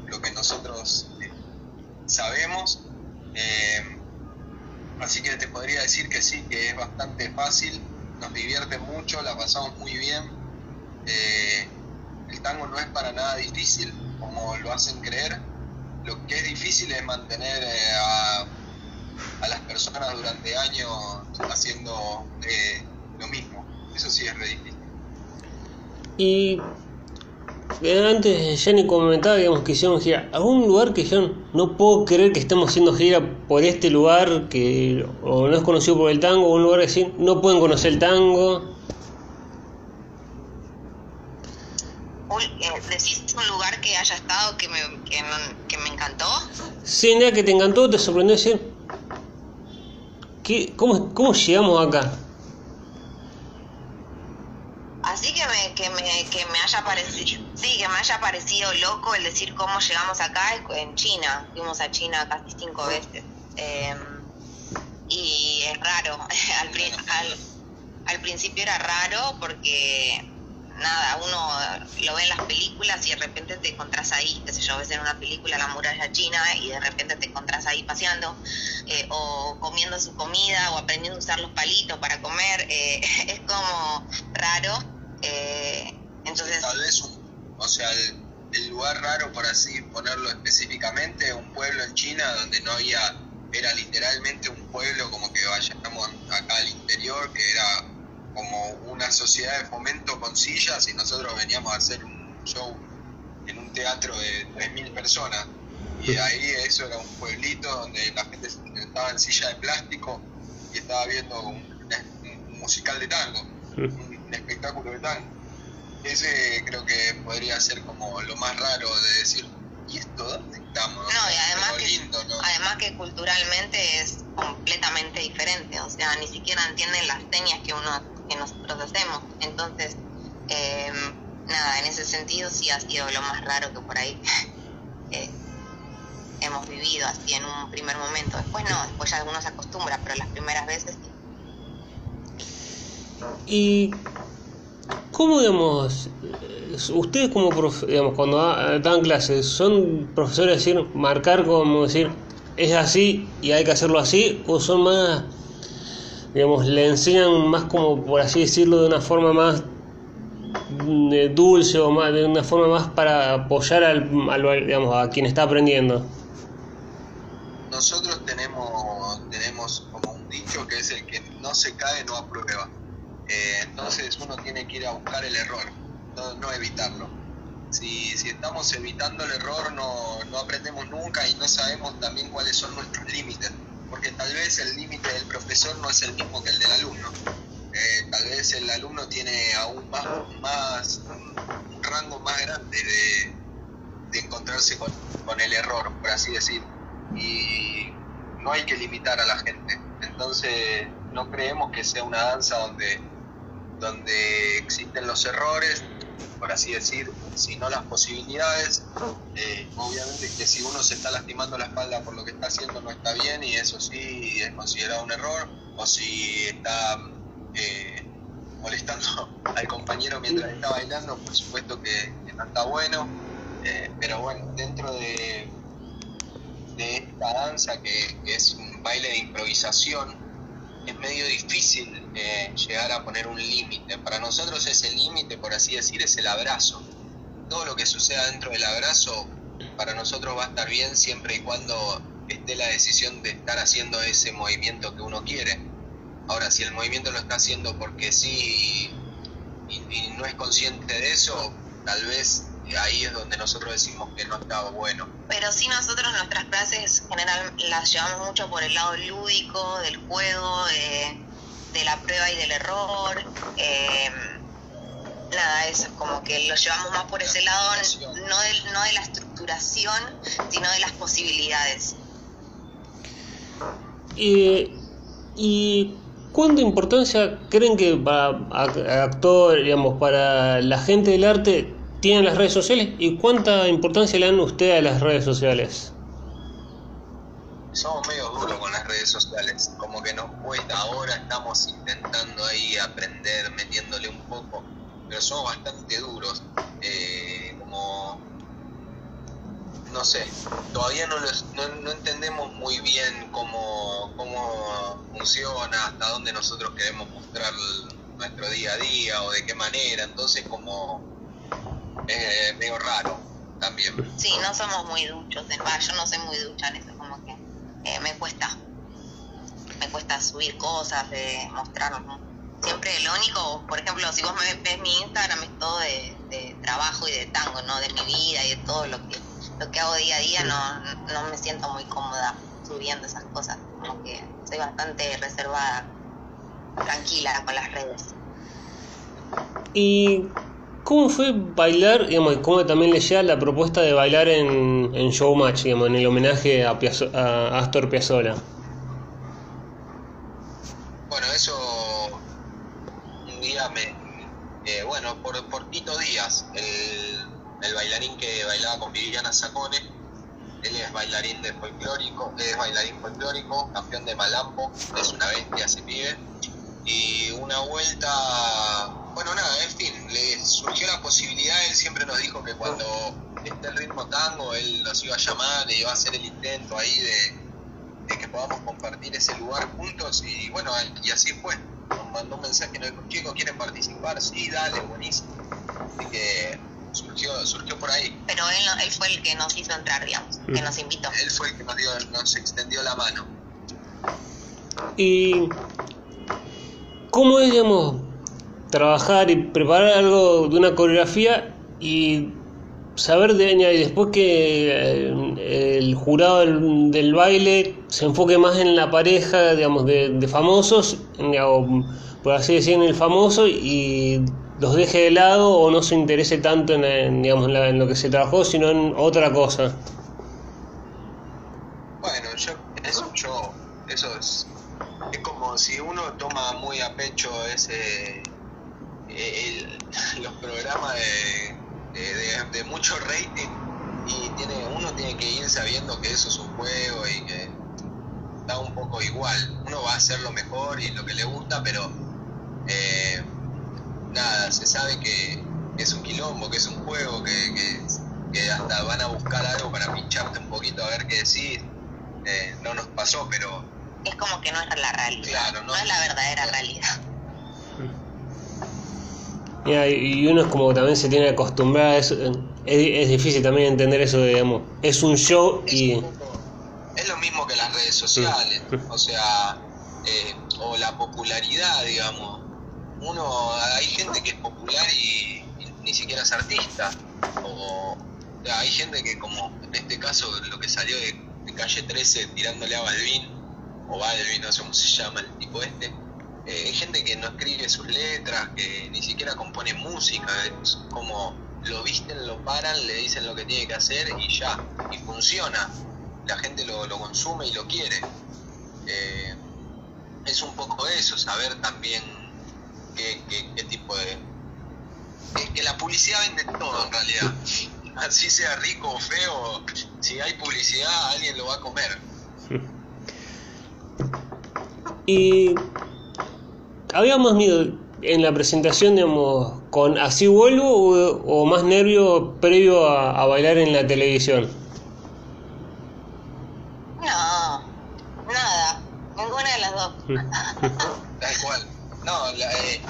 lo que nosotros eh, sabemos. Eh, así que te podría decir que sí, que es bastante fácil, nos divierte mucho, la pasamos muy bien. el tango no es para nada difícil, como lo hacen creer. Lo que es difícil es mantener a a las personas durante años haciendo eh, lo mismo. Eso sí es re difícil. Y eh, antes Jenny comentaba digamos, que hicieron gira. ¿Algún lugar que dijeron, no puedo creer que estemos haciendo gira por este lugar que o no es conocido por el tango, o un lugar así, no pueden conocer el tango? Eh, ¿Decís un lugar que haya estado que me, que, que me encantó? Sí, nada, que te encantó, te sorprendió decir, cómo, ¿Cómo llegamos acá? Así que me, que me, que me haya parecido, sí, que me haya parecido loco el decir cómo llegamos acá en China. Fuimos a China casi cinco veces. Em, y es raro. al, al, al principio era raro porque nada, uno lo ve en las películas y de repente te encontrás ahí, qué sé yo, ves en una película la muralla china y de repente te encontrás ahí paseando eh, o comiendo su comida o aprendiendo a usar los palitos para comer, eh, es como raro. Eh, entonces... Tal vez, o sea, el, el, lugar raro, por así ponerlo específicamente, un pueblo en China donde no había, era literalmente un pueblo como que vayamos acá al interior, que era como una sociedad de fomento con sillas y nosotros veníamos a hacer un show en un teatro de 3.000 personas. Y ahí eso era un pueblito donde la gente estaba en silla de plástico y estaba viendo un, musical de tango, un, espectáculo de tango. Ese creo que podría ser como lo más raro de decir, ¿y esto dónde estamos? No, y además, que, además que culturalmente es diferente, o sea, ni siquiera entienden las señas que uno que nosotros hacemos. Entonces, em, nada, en ese sentido sí ha sido lo más raro que por ahí eh, hemos vivido así en un primer momento. Después no, después ya uno se acostumbra, pero las primeras veces sí. Y ¿Cómo, digamos, ustedes como, digamos, cuando dan clases, son profesores decir, marcar como decir, es así y hay que hacerlo así, o son más digamos, le enseñan más como, por así decirlo, de una forma más mm, dulce o más, de una forma más para apoyar al, digamos, a quien está aprendiendo. Nosotros tenemos, tenemos como un dicho que es el que no se cae no aprueba. Eh, entonces uno tiene que ir a buscar el error, no, no evitarlo. Si, si, estamos evitando el error no, no aprendemos nunca y no sabemos también cuáles son nuestros límites porque tal vez el límite del profesor no es el mismo que el del alumno. Eh, tal vez el alumno tiene aún más, más un rango más grande de, de encontrarse con, con, el error, por así decir. Y no hay que limitar a la gente. Entonces no creemos que sea una danza donde, donde existen los errores, por así decir, sino las posibilidades. Eh, obviamente que si uno se está lastimando la espalda por lo que está haciendo no está bien y eso sí es considerado un error, o si está eh, molestando al compañero mientras está bailando, por supuesto que, no está bueno. Eh, pero bueno, dentro de, de esta danza que, que es un baile de improvisación, es medio difícil eh, llegar a poner un límite. Para nosotros ese límite, por así decir, es el abrazo. Todo lo que suceda dentro del abrazo para nosotros va a estar bien siempre y cuando esté la decisión de estar haciendo ese movimiento que uno quiere. Ahora, si el movimiento lo está haciendo porque sí y, y no es consciente de eso, tal vez ahí es donde nosotros decimos que no estaba bueno. Pero sí nosotros nuestras clases en general las llevamos mucho por el lado lúdico, del juego, de, de la prueba y del error. Eh, nada, eso, como que lo llevamos más por ese lado, no de, no de la estructuración, sino de las posibilidades. Y, y ¿cuánta importancia creen que para a- actor, digamos, para la gente del arte tienen las redes sociales y cuánta importancia le dan ustedes a las redes sociales? Somos medio duros con las redes sociales, como que nos cuesta, ahora estamos intentando ahí aprender, metiéndole un poco, pero somos bastante duros, eh, como, no sé, todavía no, los- no, no entendemos muy bien cómo, cómo funciona, hasta dónde nosotros queremos mostrar nuestro día a día o de qué manera, entonces como es medio raro también. Sí, no somos muy duchos, en va, yo no soy muy ducha en eso, como que eh, me cuesta. Me cuesta subir cosas, de mostrar. Siempre lo único, por ejemplo, si vos me ves mi Instagram es todo de, de trabajo y de tango, ¿no? De mi vida y de todo lo que lo que hago día a día, no, no me siento muy cómoda subiendo esas cosas. Como que soy bastante reservada, tranquila con las redes. ¿Y cómo fue bailar, digamos, cómo también le llega la propuesta de bailar en, en Showmatch, digamos, en el homenaje a, Astor Piazzolla? Bueno, eso un eh, bueno, por, por Tito Díaz, el, el bailarín que bailaba con Viviana Sacone. Él es bailarín de folclórico, es bailarín folclórico, campeón de Malambo, es una bestia ese pibe. Y una vuelta, bueno nada, en fin, le surgió la posibilidad, él siempre nos dijo que cuando esté el ritmo tango, él nos iba a llamar y iba a hacer el intento ahí de, de que podamos compartir ese lugar juntos y bueno, y así fue. Nos mandó un mensaje, nos dijo, chicos, ¿quieren participar? Sí, dale, buenísimo. Así que surgió, surgió por ahí. Pero él, no- él fue el que nos hizo entrar, digamos, que nos invitó. Él fue el que nos, dio, nos extendió la mano. ¿Y cómo es, digamos, trabajar y preparar algo de una coreografía y saber de y después que eh, el jurado del, baile se enfoque más en la pareja, digamos, de, famosos, digamos, por así decir, en el famoso y los deje de lado o no se interese tanto en, en, digamos, en, la- en lo que se trabajó, sino en otra cosa? Bueno, yo, es un show, eso es, es como si uno toma muy a pecho ese, el- los programas de, de, de- mucho rating y tiene, uno tiene que ir sabiendo que eso es un juego y que da un poco igual. Uno va a hacer lo mejor y lo que le gusta, pero eh, nada, se sabe que es un quilombo, que es un juego, que, que, que hasta van a buscar algo para pincharte un poquito a ver qué decís. Eh, no nos pasó, pero Es como que no es la realidad. Claro, no no. es la verdadera realidad. Y, y uno es como también se tiene que acostumbrar a eso. Es, es difícil también entender eso, de, digamos, es un show es, y... un poco- es lo mismo que las redes sociales, o sea, eh, o la popularidad, digamos. Uno, hay gente que es popular y, y ni siquiera es artista, o, o sea, hay gente que como en este caso lo que salió de, de calle 13 tirándole a Balvin, o Balvin, no sé cómo se llama el tipo este, eh, gente que no escribe sus letras, que ni siquiera compone música, es como lo visten, lo paran, le dicen lo que tiene que hacer y ya, y funciona. La gente lo, lo consume y lo quiere. Eh, es un poco eso, saber también qué, qué- qué tipo de... Que, que la publicidad vende todo en realidad. Así sea rico o feo, si hay publicidad alguien lo va a comer. Y habíamos miedo, en la presentación, digamos, con así vuelvo o, más nervio previo a, bailar en la televisión? No, nada, ninguna de las dos. Tal cual. No, eh,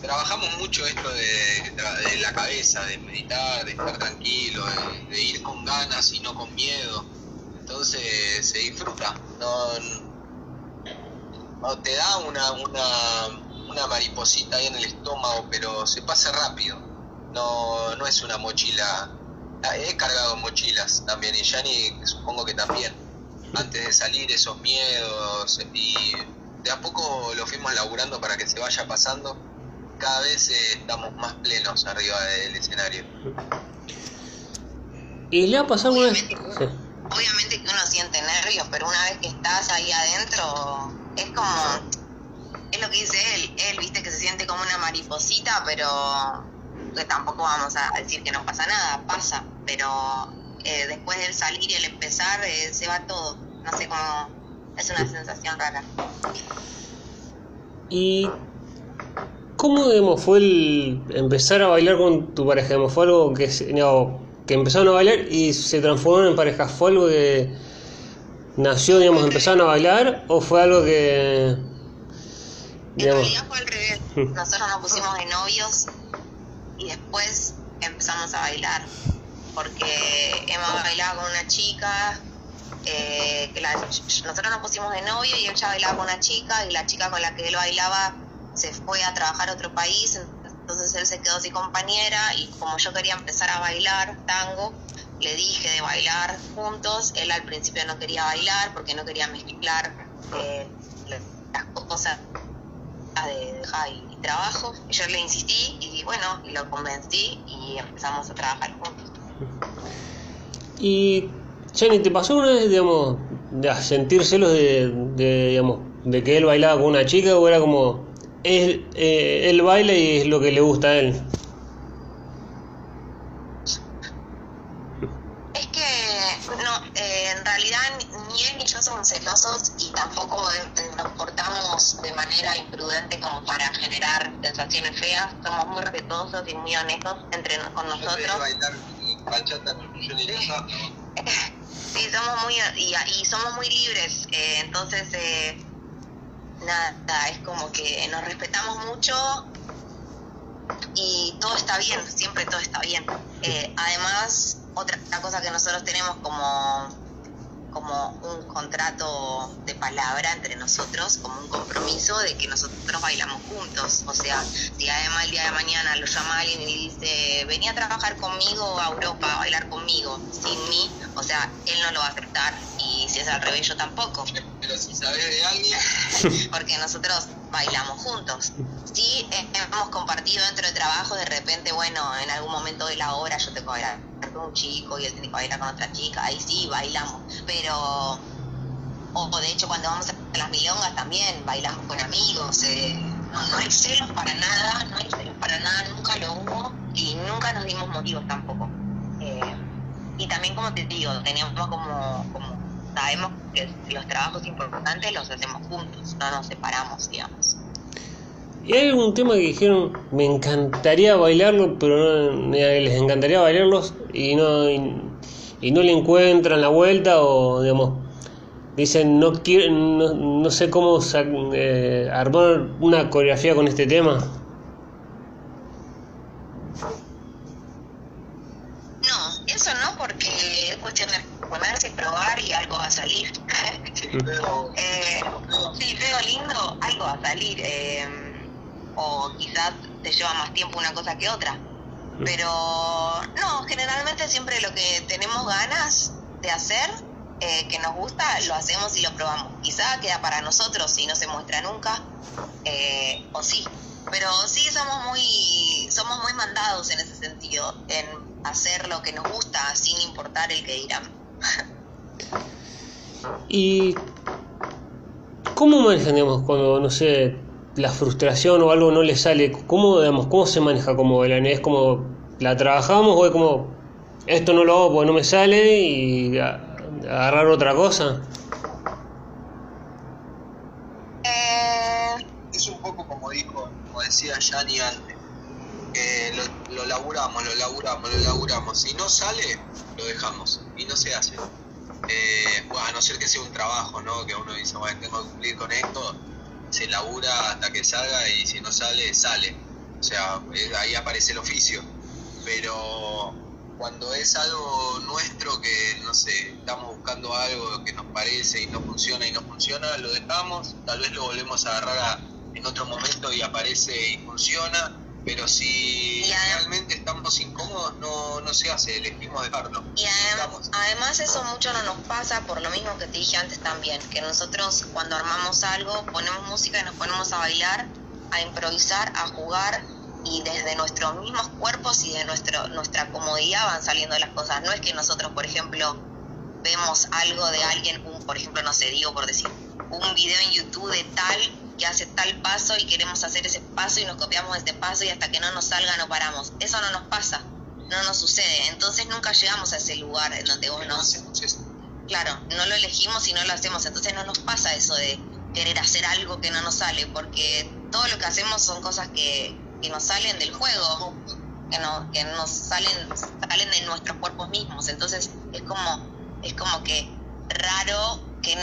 trabajamos mucho esto de, de, la cabeza, de meditar, de estar tranquilo, de, ir con ganas y no con miedo. Entonces se disfruta. No, no te da una, una una mariposita ahí en el estómago, pero se pasa rápido. No, no es una mochila. Ah, he cargado mochilas también, y Yani supongo que también. Antes de salir esos miedos, y de a poco lo fuimos laburando para que se vaya pasando. Cada vez eh, estamos más plenos arriba del escenario. ¿Y le ha pasado vez? Obviamente que uno siente nervios, pero una vez que estás ahí adentro, es como es lo que dice él, él viste que se siente como una mariposita, pero que tampoco vamos a decir que no pasa nada, pasa, pero eh, después del salir y el empezar eh, se va todo, no sé cómo, es una sensación rara. ¿Y cómo fue el empezar a bailar con tu pareja? ¿Fue algo que, que empezaron a bailar y se transformaron en pareja? ¿Fue algo que nació, digamos, empezaron a bailar o fue algo que en realidad fue al revés. Nosotros nos pusimos de novios y después empezamos a bailar. Porque Emma bailaba con una chica, eh, que nosotros nos pusimos de novio y ella bailaba con una chica y la chica con la que él bailaba se fue a trabajar a otro país, entonces él se quedó sin compañera y como yo quería empezar a bailar tango, le dije de bailar juntos, él al principio no quería bailar porque no quería mezclar eh, las cosas de dejar y, trabajo. yo le insistí y bueno, y lo convencí y empezamos a trabajar juntos. Y Jenny, ¿te pasó una vez, digamos, de sentir celos de, digamos, de que él bailaba con una chica o era como él, eh, él baila y es lo que le gusta a él? Es que no, eh, en realidad ni él ni yo somos celosos y tampoco nos portamos de manera imprudente como para generar sensaciones feas. Somos muy respetuosos y muy honestos entre con nosotros. sí, somos muy y, y somos muy libres, eh, entonces eh, nada, es como que nos respetamos mucho y todo está bien, siempre todo está bien. Eh, además, otra cosa que nosotros tenemos como como un contrato de palabra entre nosotros, como un compromiso de que nosotros bailamos juntos. O sea, si además el día de mañana lo llama alguien y dice, venía a trabajar conmigo a Europa, a bailar conmigo, sin mí, o sea, él no lo va a aceptar. Y si es al revés, yo tampoco. Pero si sabes de alguien. Porque nosotros bailamos juntos. Sí, hemos compartido dentro de trabajo, de repente, bueno, en algún momento de la hora yo tengo que bailar con un chico y él tiene que bailar con otra chica, ahí sí bailamos, pero, o de hecho cuando vamos a las milongas también bailamos con amigos, eh, no, hay celos para nada, no hay celos para nada, nunca lo hubo y nunca nos dimos motivos tampoco. Eh, y también como te digo, teníamos como, como sabemos que los trabajos importantes los hacemos juntos, no nos separamos, digamos. ¿Y hay algún tema que dijeron, me encantaría bailarlo, pero no, les encantaría bailarlos y no, y, no le encuentran la vuelta o, digamos, dicen, no, quiero, no, sé cómo eh, armar una coreografía con este tema? No, eso no, porque es ponerse, probar y algo va a salir. eh, sí, veo lindo, algo va a salir. Eh, o quizás te lleva más tiempo una cosa que otra. Pero no, generalmente siempre lo que tenemos ganas de hacer, eh, que nos gusta, lo hacemos y lo probamos. Quizá queda para nosotros y no se muestra nunca, eh, o sí. Pero sí somos muy, somos muy mandados en ese sentido, en hacer lo que nos gusta sin importar el que dirán. ¿Y cómo manejan, cuando, no sé, la frustración o algo no le sale, ¿cómo, digamos, cómo se maneja como bailarín? ¿Es como la trabajamos o es como esto no lo hago porque no me sale y agarrar otra cosa? Eh, es un poco como dijo, como decía Yani antes, que lo, lo laburamos, lo laburamos, lo laburamos. Si no sale, lo dejamos y no se hace. Eh, bueno, a no ser que sea un trabajo, ¿no? Que uno dice, bueno, tengo que cumplir con esto, se labura hasta que salga y si no sale, sale. O sea, eh, ahí aparece el oficio. Pero cuando es algo nuestro que, no sé, estamos buscando algo que nos parece y no funciona y no funciona, lo dejamos, tal vez lo volvemos a agarrar en otro momento y aparece y funciona, pero si realmente estamos incómodos no, no se hace, elegimos dejarlo. Y además, además eso mucho no nos pasa por lo mismo que te dije antes también, que nosotros cuando armamos algo ponemos música y nos ponemos a bailar, a improvisar, a jugar y desde nuestros mismos cuerpos y de nuestro, nuestra comodidad van saliendo las cosas. No es que nosotros, por ejemplo, vemos algo de alguien, un, por ejemplo, no sé, digo por decir, un video en YouTube de tal que hace tal paso y queremos hacer ese paso y nos copiamos este paso y hasta que no nos salga no paramos. Eso no nos pasa, no nos sucede. Entonces nunca llegamos a ese lugar en donde vos no... Claro, no lo elegimos y no lo hacemos. Entonces no nos pasa eso de querer hacer algo que no nos sale, porque todo lo que hacemos son cosas que, que nos salen del juego, que, no, que nos salen, salen de nuestros cuerpos mismos. Entonces es como, es como que raro que,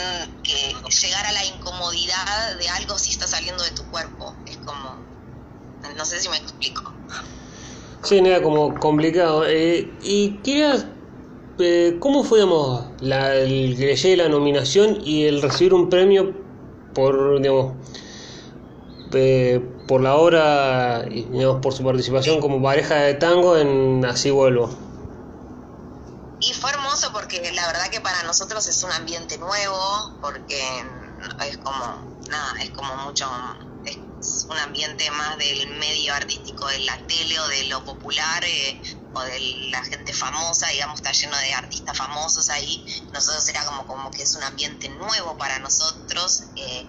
que llegar a la incomodidad de algo si está saliendo de tu cuerpo. Es como, no sé si me explico. Sí, era como complicado. Eh, y quería, eh, ¿cómo fue, digamos, la, el la nominación y el recibir un premio por, digamos, eh, por la obra y digamos, por su participación como pareja de tango en Así Vuelvo. Y fue hermoso porque la verdad que para nosotros es un ambiente nuevo, porque es como, nada, es como mucho, es un ambiente más del medio artístico, de la tele o de lo popular, eh, o de la gente famosa, digamos, está lleno de artistas famosos ahí. Nosotros era como, como que es un ambiente nuevo para nosotros. Eh,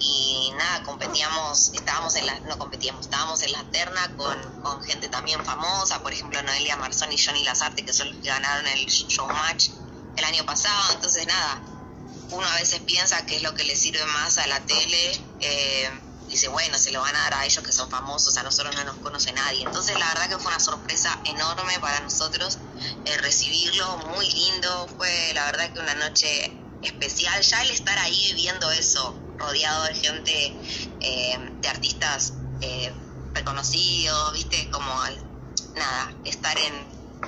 y nada, competíamos, estábamos en la, no competíamos, estábamos en la terna con, con gente también famosa, por ejemplo Noelia Marzón y Johnny Lazarte, que son los que ganaron el showmatch el año pasado. Entonces nada, uno a veces piensa que es lo que le sirve más a la tele. Eh, dice, bueno, se lo van a dar a ellos que son famosos, a nosotros no nos conoce nadie. Entonces la verdad que fue una sorpresa enorme para nosotros eh, recibirlo, muy lindo, fue la verdad que una noche especial, ya el estar ahí viviendo eso, rodeado de gente, eh, de artistas eh, reconocidos, viste, como nada, estar en,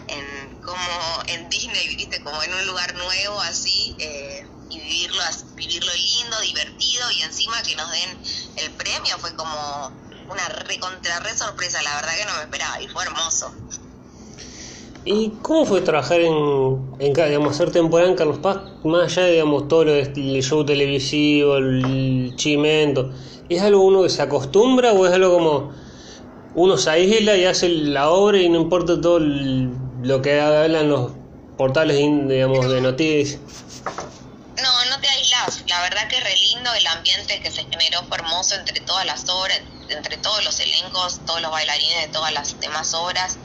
en como en Disney, viste, como en un lugar nuevo así, eh, y vivirlo, vivirlo lindo, divertido y encima que nos den el premio fue como una re contra re sorpresa, la verdad que no me esperaba y fue hermoso. ¿Y cómo fue trabajar en, en digamos, hacer temporada en Carlos Paz, más allá de digamos, todo lo el show televisivo, el chimento? ¿Es algo uno que se acostumbra o es algo como uno se aísla y hace la obra y no importa todo lo que hablan los portales digamos, de noticias? la verdad que re lindo el ambiente que se generó fue hermoso entre todas las obras, entre todos los elencos, todos los bailarines de todas las demás obras.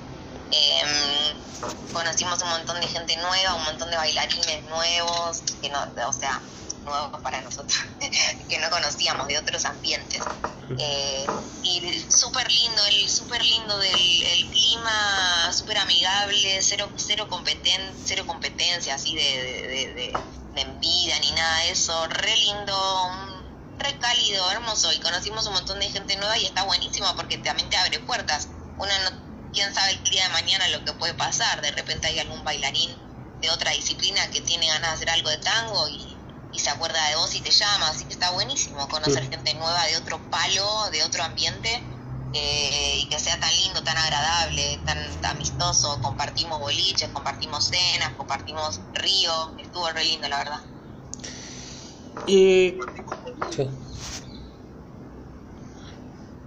Em, conocimos un montón de gente nueva, un montón de bailarines nuevos, que no, o sea, nuevos para nosotros, que no conocíamos de otros ambientes. Eh, y súper lindo, el súper lindo del el clima, súper amigable, cero, cero, competen, cero competencia así de, de envidia ni nada de eso, re lindo, re cálido, hermoso y conocimos un montón de gente nueva y está buenísimo porque también te abre puertas. No, quién sabe el día de mañana lo que puede pasar, de repente hay algún bailarín de otra disciplina que tiene ganas de hacer algo de tango y, se acuerda de vos y te llama, así que está buenísimo conocer gente nueva de otro palo, de otro ambiente eh, y que sea tan lindo, tan agradable, tan, amistoso. Compartimos boliches, compartimos cenas, compartimos río. Estuvo re lindo, la verdad. Y.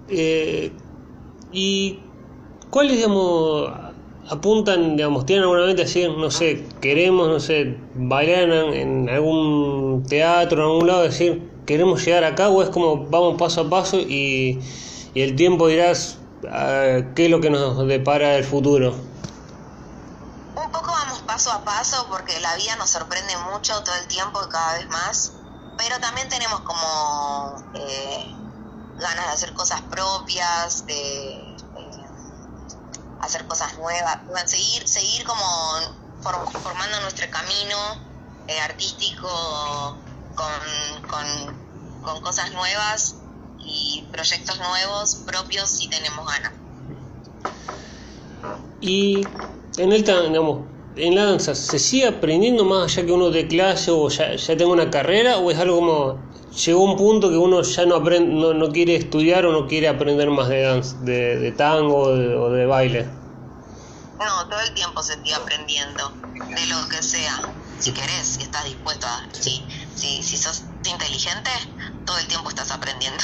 Eh, ¿Y cuáles, digamos, apuntan, digamos, tienen alguna mente así, no sé, queremos, no sé, bailar en, algún teatro, en algún lado, decir, queremos llegar acá o es como vamos paso a paso y y el tiempo dirás uh, qué es lo que nos depara el futuro. Un poco vamos paso a paso porque la vida nos sorprende mucho todo el tiempo y cada vez más, pero también tenemos como, eh, ganas de hacer cosas propias, de hacer cosas nuevas, seguir, seguir como formando nuestro camino eh, artístico con, con, cosas nuevas y proyectos nuevos propios si tenemos ganas. Y en el digamos, en la danza, ¿se sigue aprendiendo más allá que uno de clase o ya, ya tenga una carrera o es algo como llegó un punto que uno ya no, aprende, no, no quiere estudiar o no quiere aprender más de, dance, de, de tango o de, baile? No, todo el tiempo se sigue aprendiendo, de lo que sea. Si querés, si estás dispuesto a... Si, si, si sos inteligente, todo el tiempo estás aprendiendo.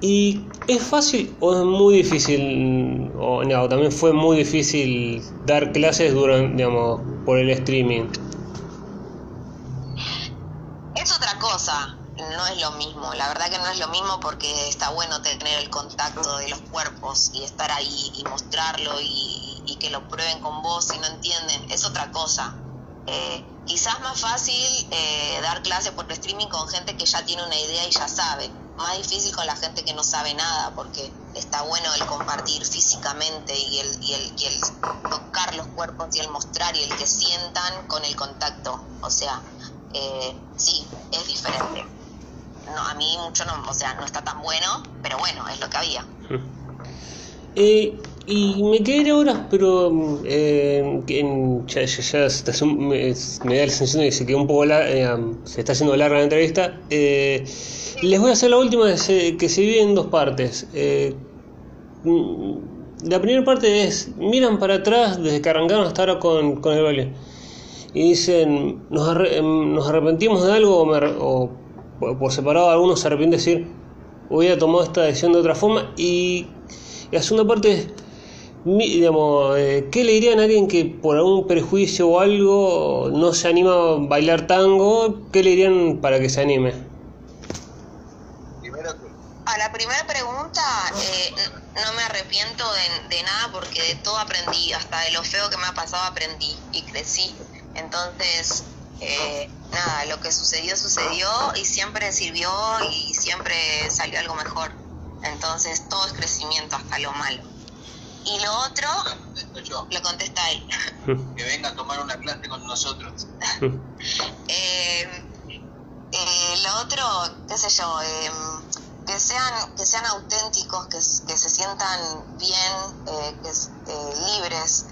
¿Y es fácil o es muy difícil, o no, también fue muy difícil dar clases durante, digamos, por el streaming? otra no es lo mismo. La verdad que no es lo mismo porque está bueno tener el contacto de los cuerpos y estar ahí y mostrarlo y, que lo prueben con vos si no entienden. Es otra cosa. Eh, quizás más fácil eh, dar clases por streaming con gente que ya tiene una idea y ya sabe. Más difícil con la gente que no sabe nada porque está bueno el compartir físicamente y el, y el tocar los cuerpos y el mostrar y el que sientan con el contacto. O sea, eh, sí, es diferente. No, a mí mucho no, o sea, no está tan bueno, pero bueno, es lo que había. Eh, y me quedé ahora, pero eh, ya, ya, me, da la sensación de que se quedó un poco eh, se está haciendo larga la entrevista. Eh, les voy a hacer la última que se, que divide en dos partes. Mm, la primera parte es, miran para atrás desde que arrancaron hasta ahora con, con el baile y dicen, nos, em, nos arrepentimos de algo o, por separado algunos se arrepienten de decir, hubiera tomado esta decisión de otra forma y, la segunda parte es, digamos, eh, ¿qué le dirían a alguien que por algún prejuicio o algo no se anima a bailar tango? ¿Qué le dirían para que se anime? A la primera pregunta, eh, no me arrepiento de, de, nada porque de todo aprendí, hasta de lo feo que me ha pasado aprendí y crecí. Entonces, eh, nada, lo que sucedió, sucedió y siempre sirvió y siempre salió algo mejor. Entonces, todo es crecimiento, hasta lo malo. Y lo otro, lo contesta él. Que venga a tomar una clase con nosotros. Eh, eh, lo otro, qué sé yo, que sean que sean auténticos, que, que se sientan bien, que, libres.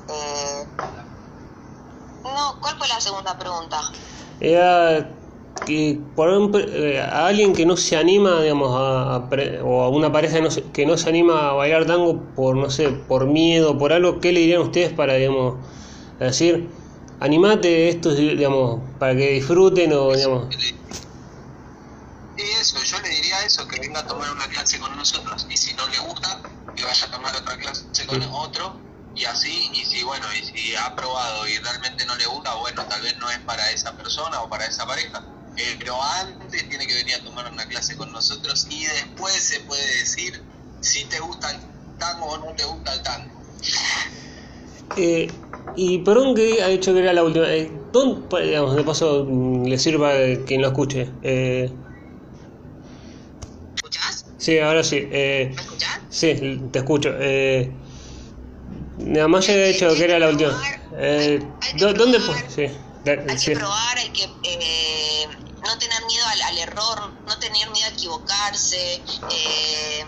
No, ¿cuál fue la segunda pregunta? Era que por eh, a alguien que no se anima, digamos, a, o a una pareja que no, se anima a bailar tango por, no sé, por miedo, por algo, ¿qué le dirían ustedes para, digamos, decir, animate esto, digamos, para que disfruten o, digamos... Y eso, yo le diría eso, que venga a tomar una clase con nosotros y si no le gusta, que vaya a tomar otra clase con otro y así, y si bueno, y si ha probado y realmente no le gusta, bueno, tal vez no es para esa persona o para esa pareja. Eh, pero antes tiene que venir a tomar una clase con nosotros y después se puede decir si te gusta el tango o no te gusta el tango. Eh, y perdón que ha dicho que era la última. Eh, ¿Dónde, digamos, de paso mm, le sirva a quien lo escuche? Eh, ¿Escuchás? Sí, ahora sí. Eh, ¿Me escuchás? Sí, te escucho. Eh, Nada más he dicho que era la última. Eh, ¿Dónde fue? Sí. Hay que probar, hay que eh, no tener miedo al, error, no tener miedo a equivocarse. Eh.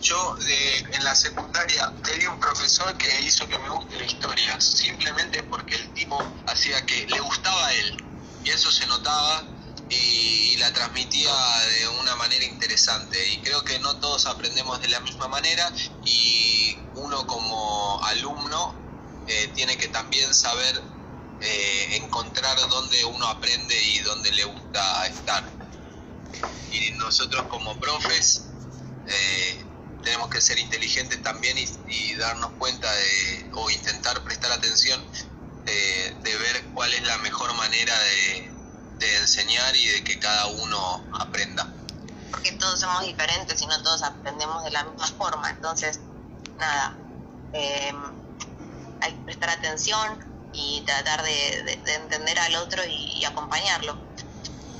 Yo en la secundaria tenía un profesor que hizo que me guste la historia, simplemente porque el tipo hacía que le gustaba a él, y eso se notaba y, la transmitía de una manera interesante. Y creo que no todos aprendemos de la misma manera y uno como alumno eh, tiene que también saber eh, encontrar dónde uno aprende y dónde le gusta estar. Y nosotros como profes eh, tenemos que ser inteligentes también y, darnos cuenta de, o intentar prestar atención de ver cuál es la mejor manera de, de enseñar y de que cada uno aprenda. Porque todos somos diferentes y no todos aprendemos de la misma forma, entonces, nada, em, hay que prestar atención y tratar de, entender al otro y, acompañarlo.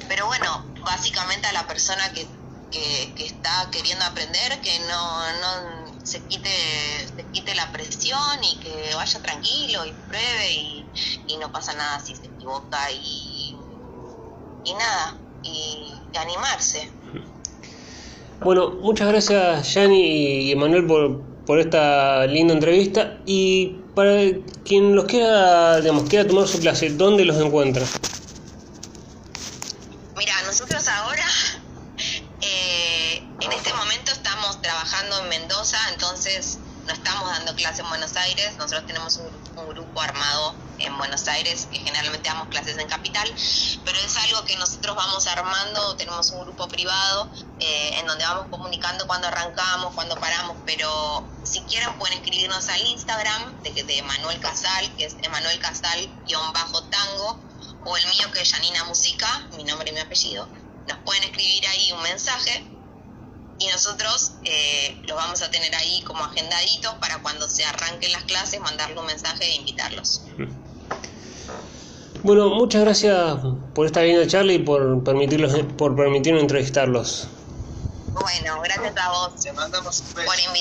Pero bueno, básicamente a la persona que, que, está queriendo aprender, que no, no se quite, se quite la presión y que vaya tranquilo y pruebe y, y no pasa nada si se equivoca y, y nada, y, y animarse. Bueno, muchas gracias Yani y Emanuel por, por esta linda entrevista y para quien los quiera, digamos, quiera tomar su clase, ¿dónde los encuentra? Mira, nosotros ahora, eh, en este momento estamos trabajando en Mendoza, entonces no estamos dando clase en Buenos Aires, nosotros tenemos un, un, grupo armado en Buenos Aires, que generalmente damos clases en Capital, pero es algo que nosotros vamos armando, tenemos un grupo privado eh, en donde vamos comunicando cuando arrancamos, cuando paramos, pero si quieren pueden escribirnos al Instagram de, de Manuel Casal, que es Emanuel Casal-tango, o el mío que es Janina Musica, mi nombre y mi apellido. Nos pueden escribir ahí un mensaje y nosotros eh, los vamos a tener ahí como agendaditos para cuando se arranquen las clases mandarle un mensaje e invitarlos. Bueno, muchas gracias por esta linda charla y por permitirlos, por permitirnos entrevistarlos. Bueno, gracias a vos Te mandamos un beso. por invitarnos.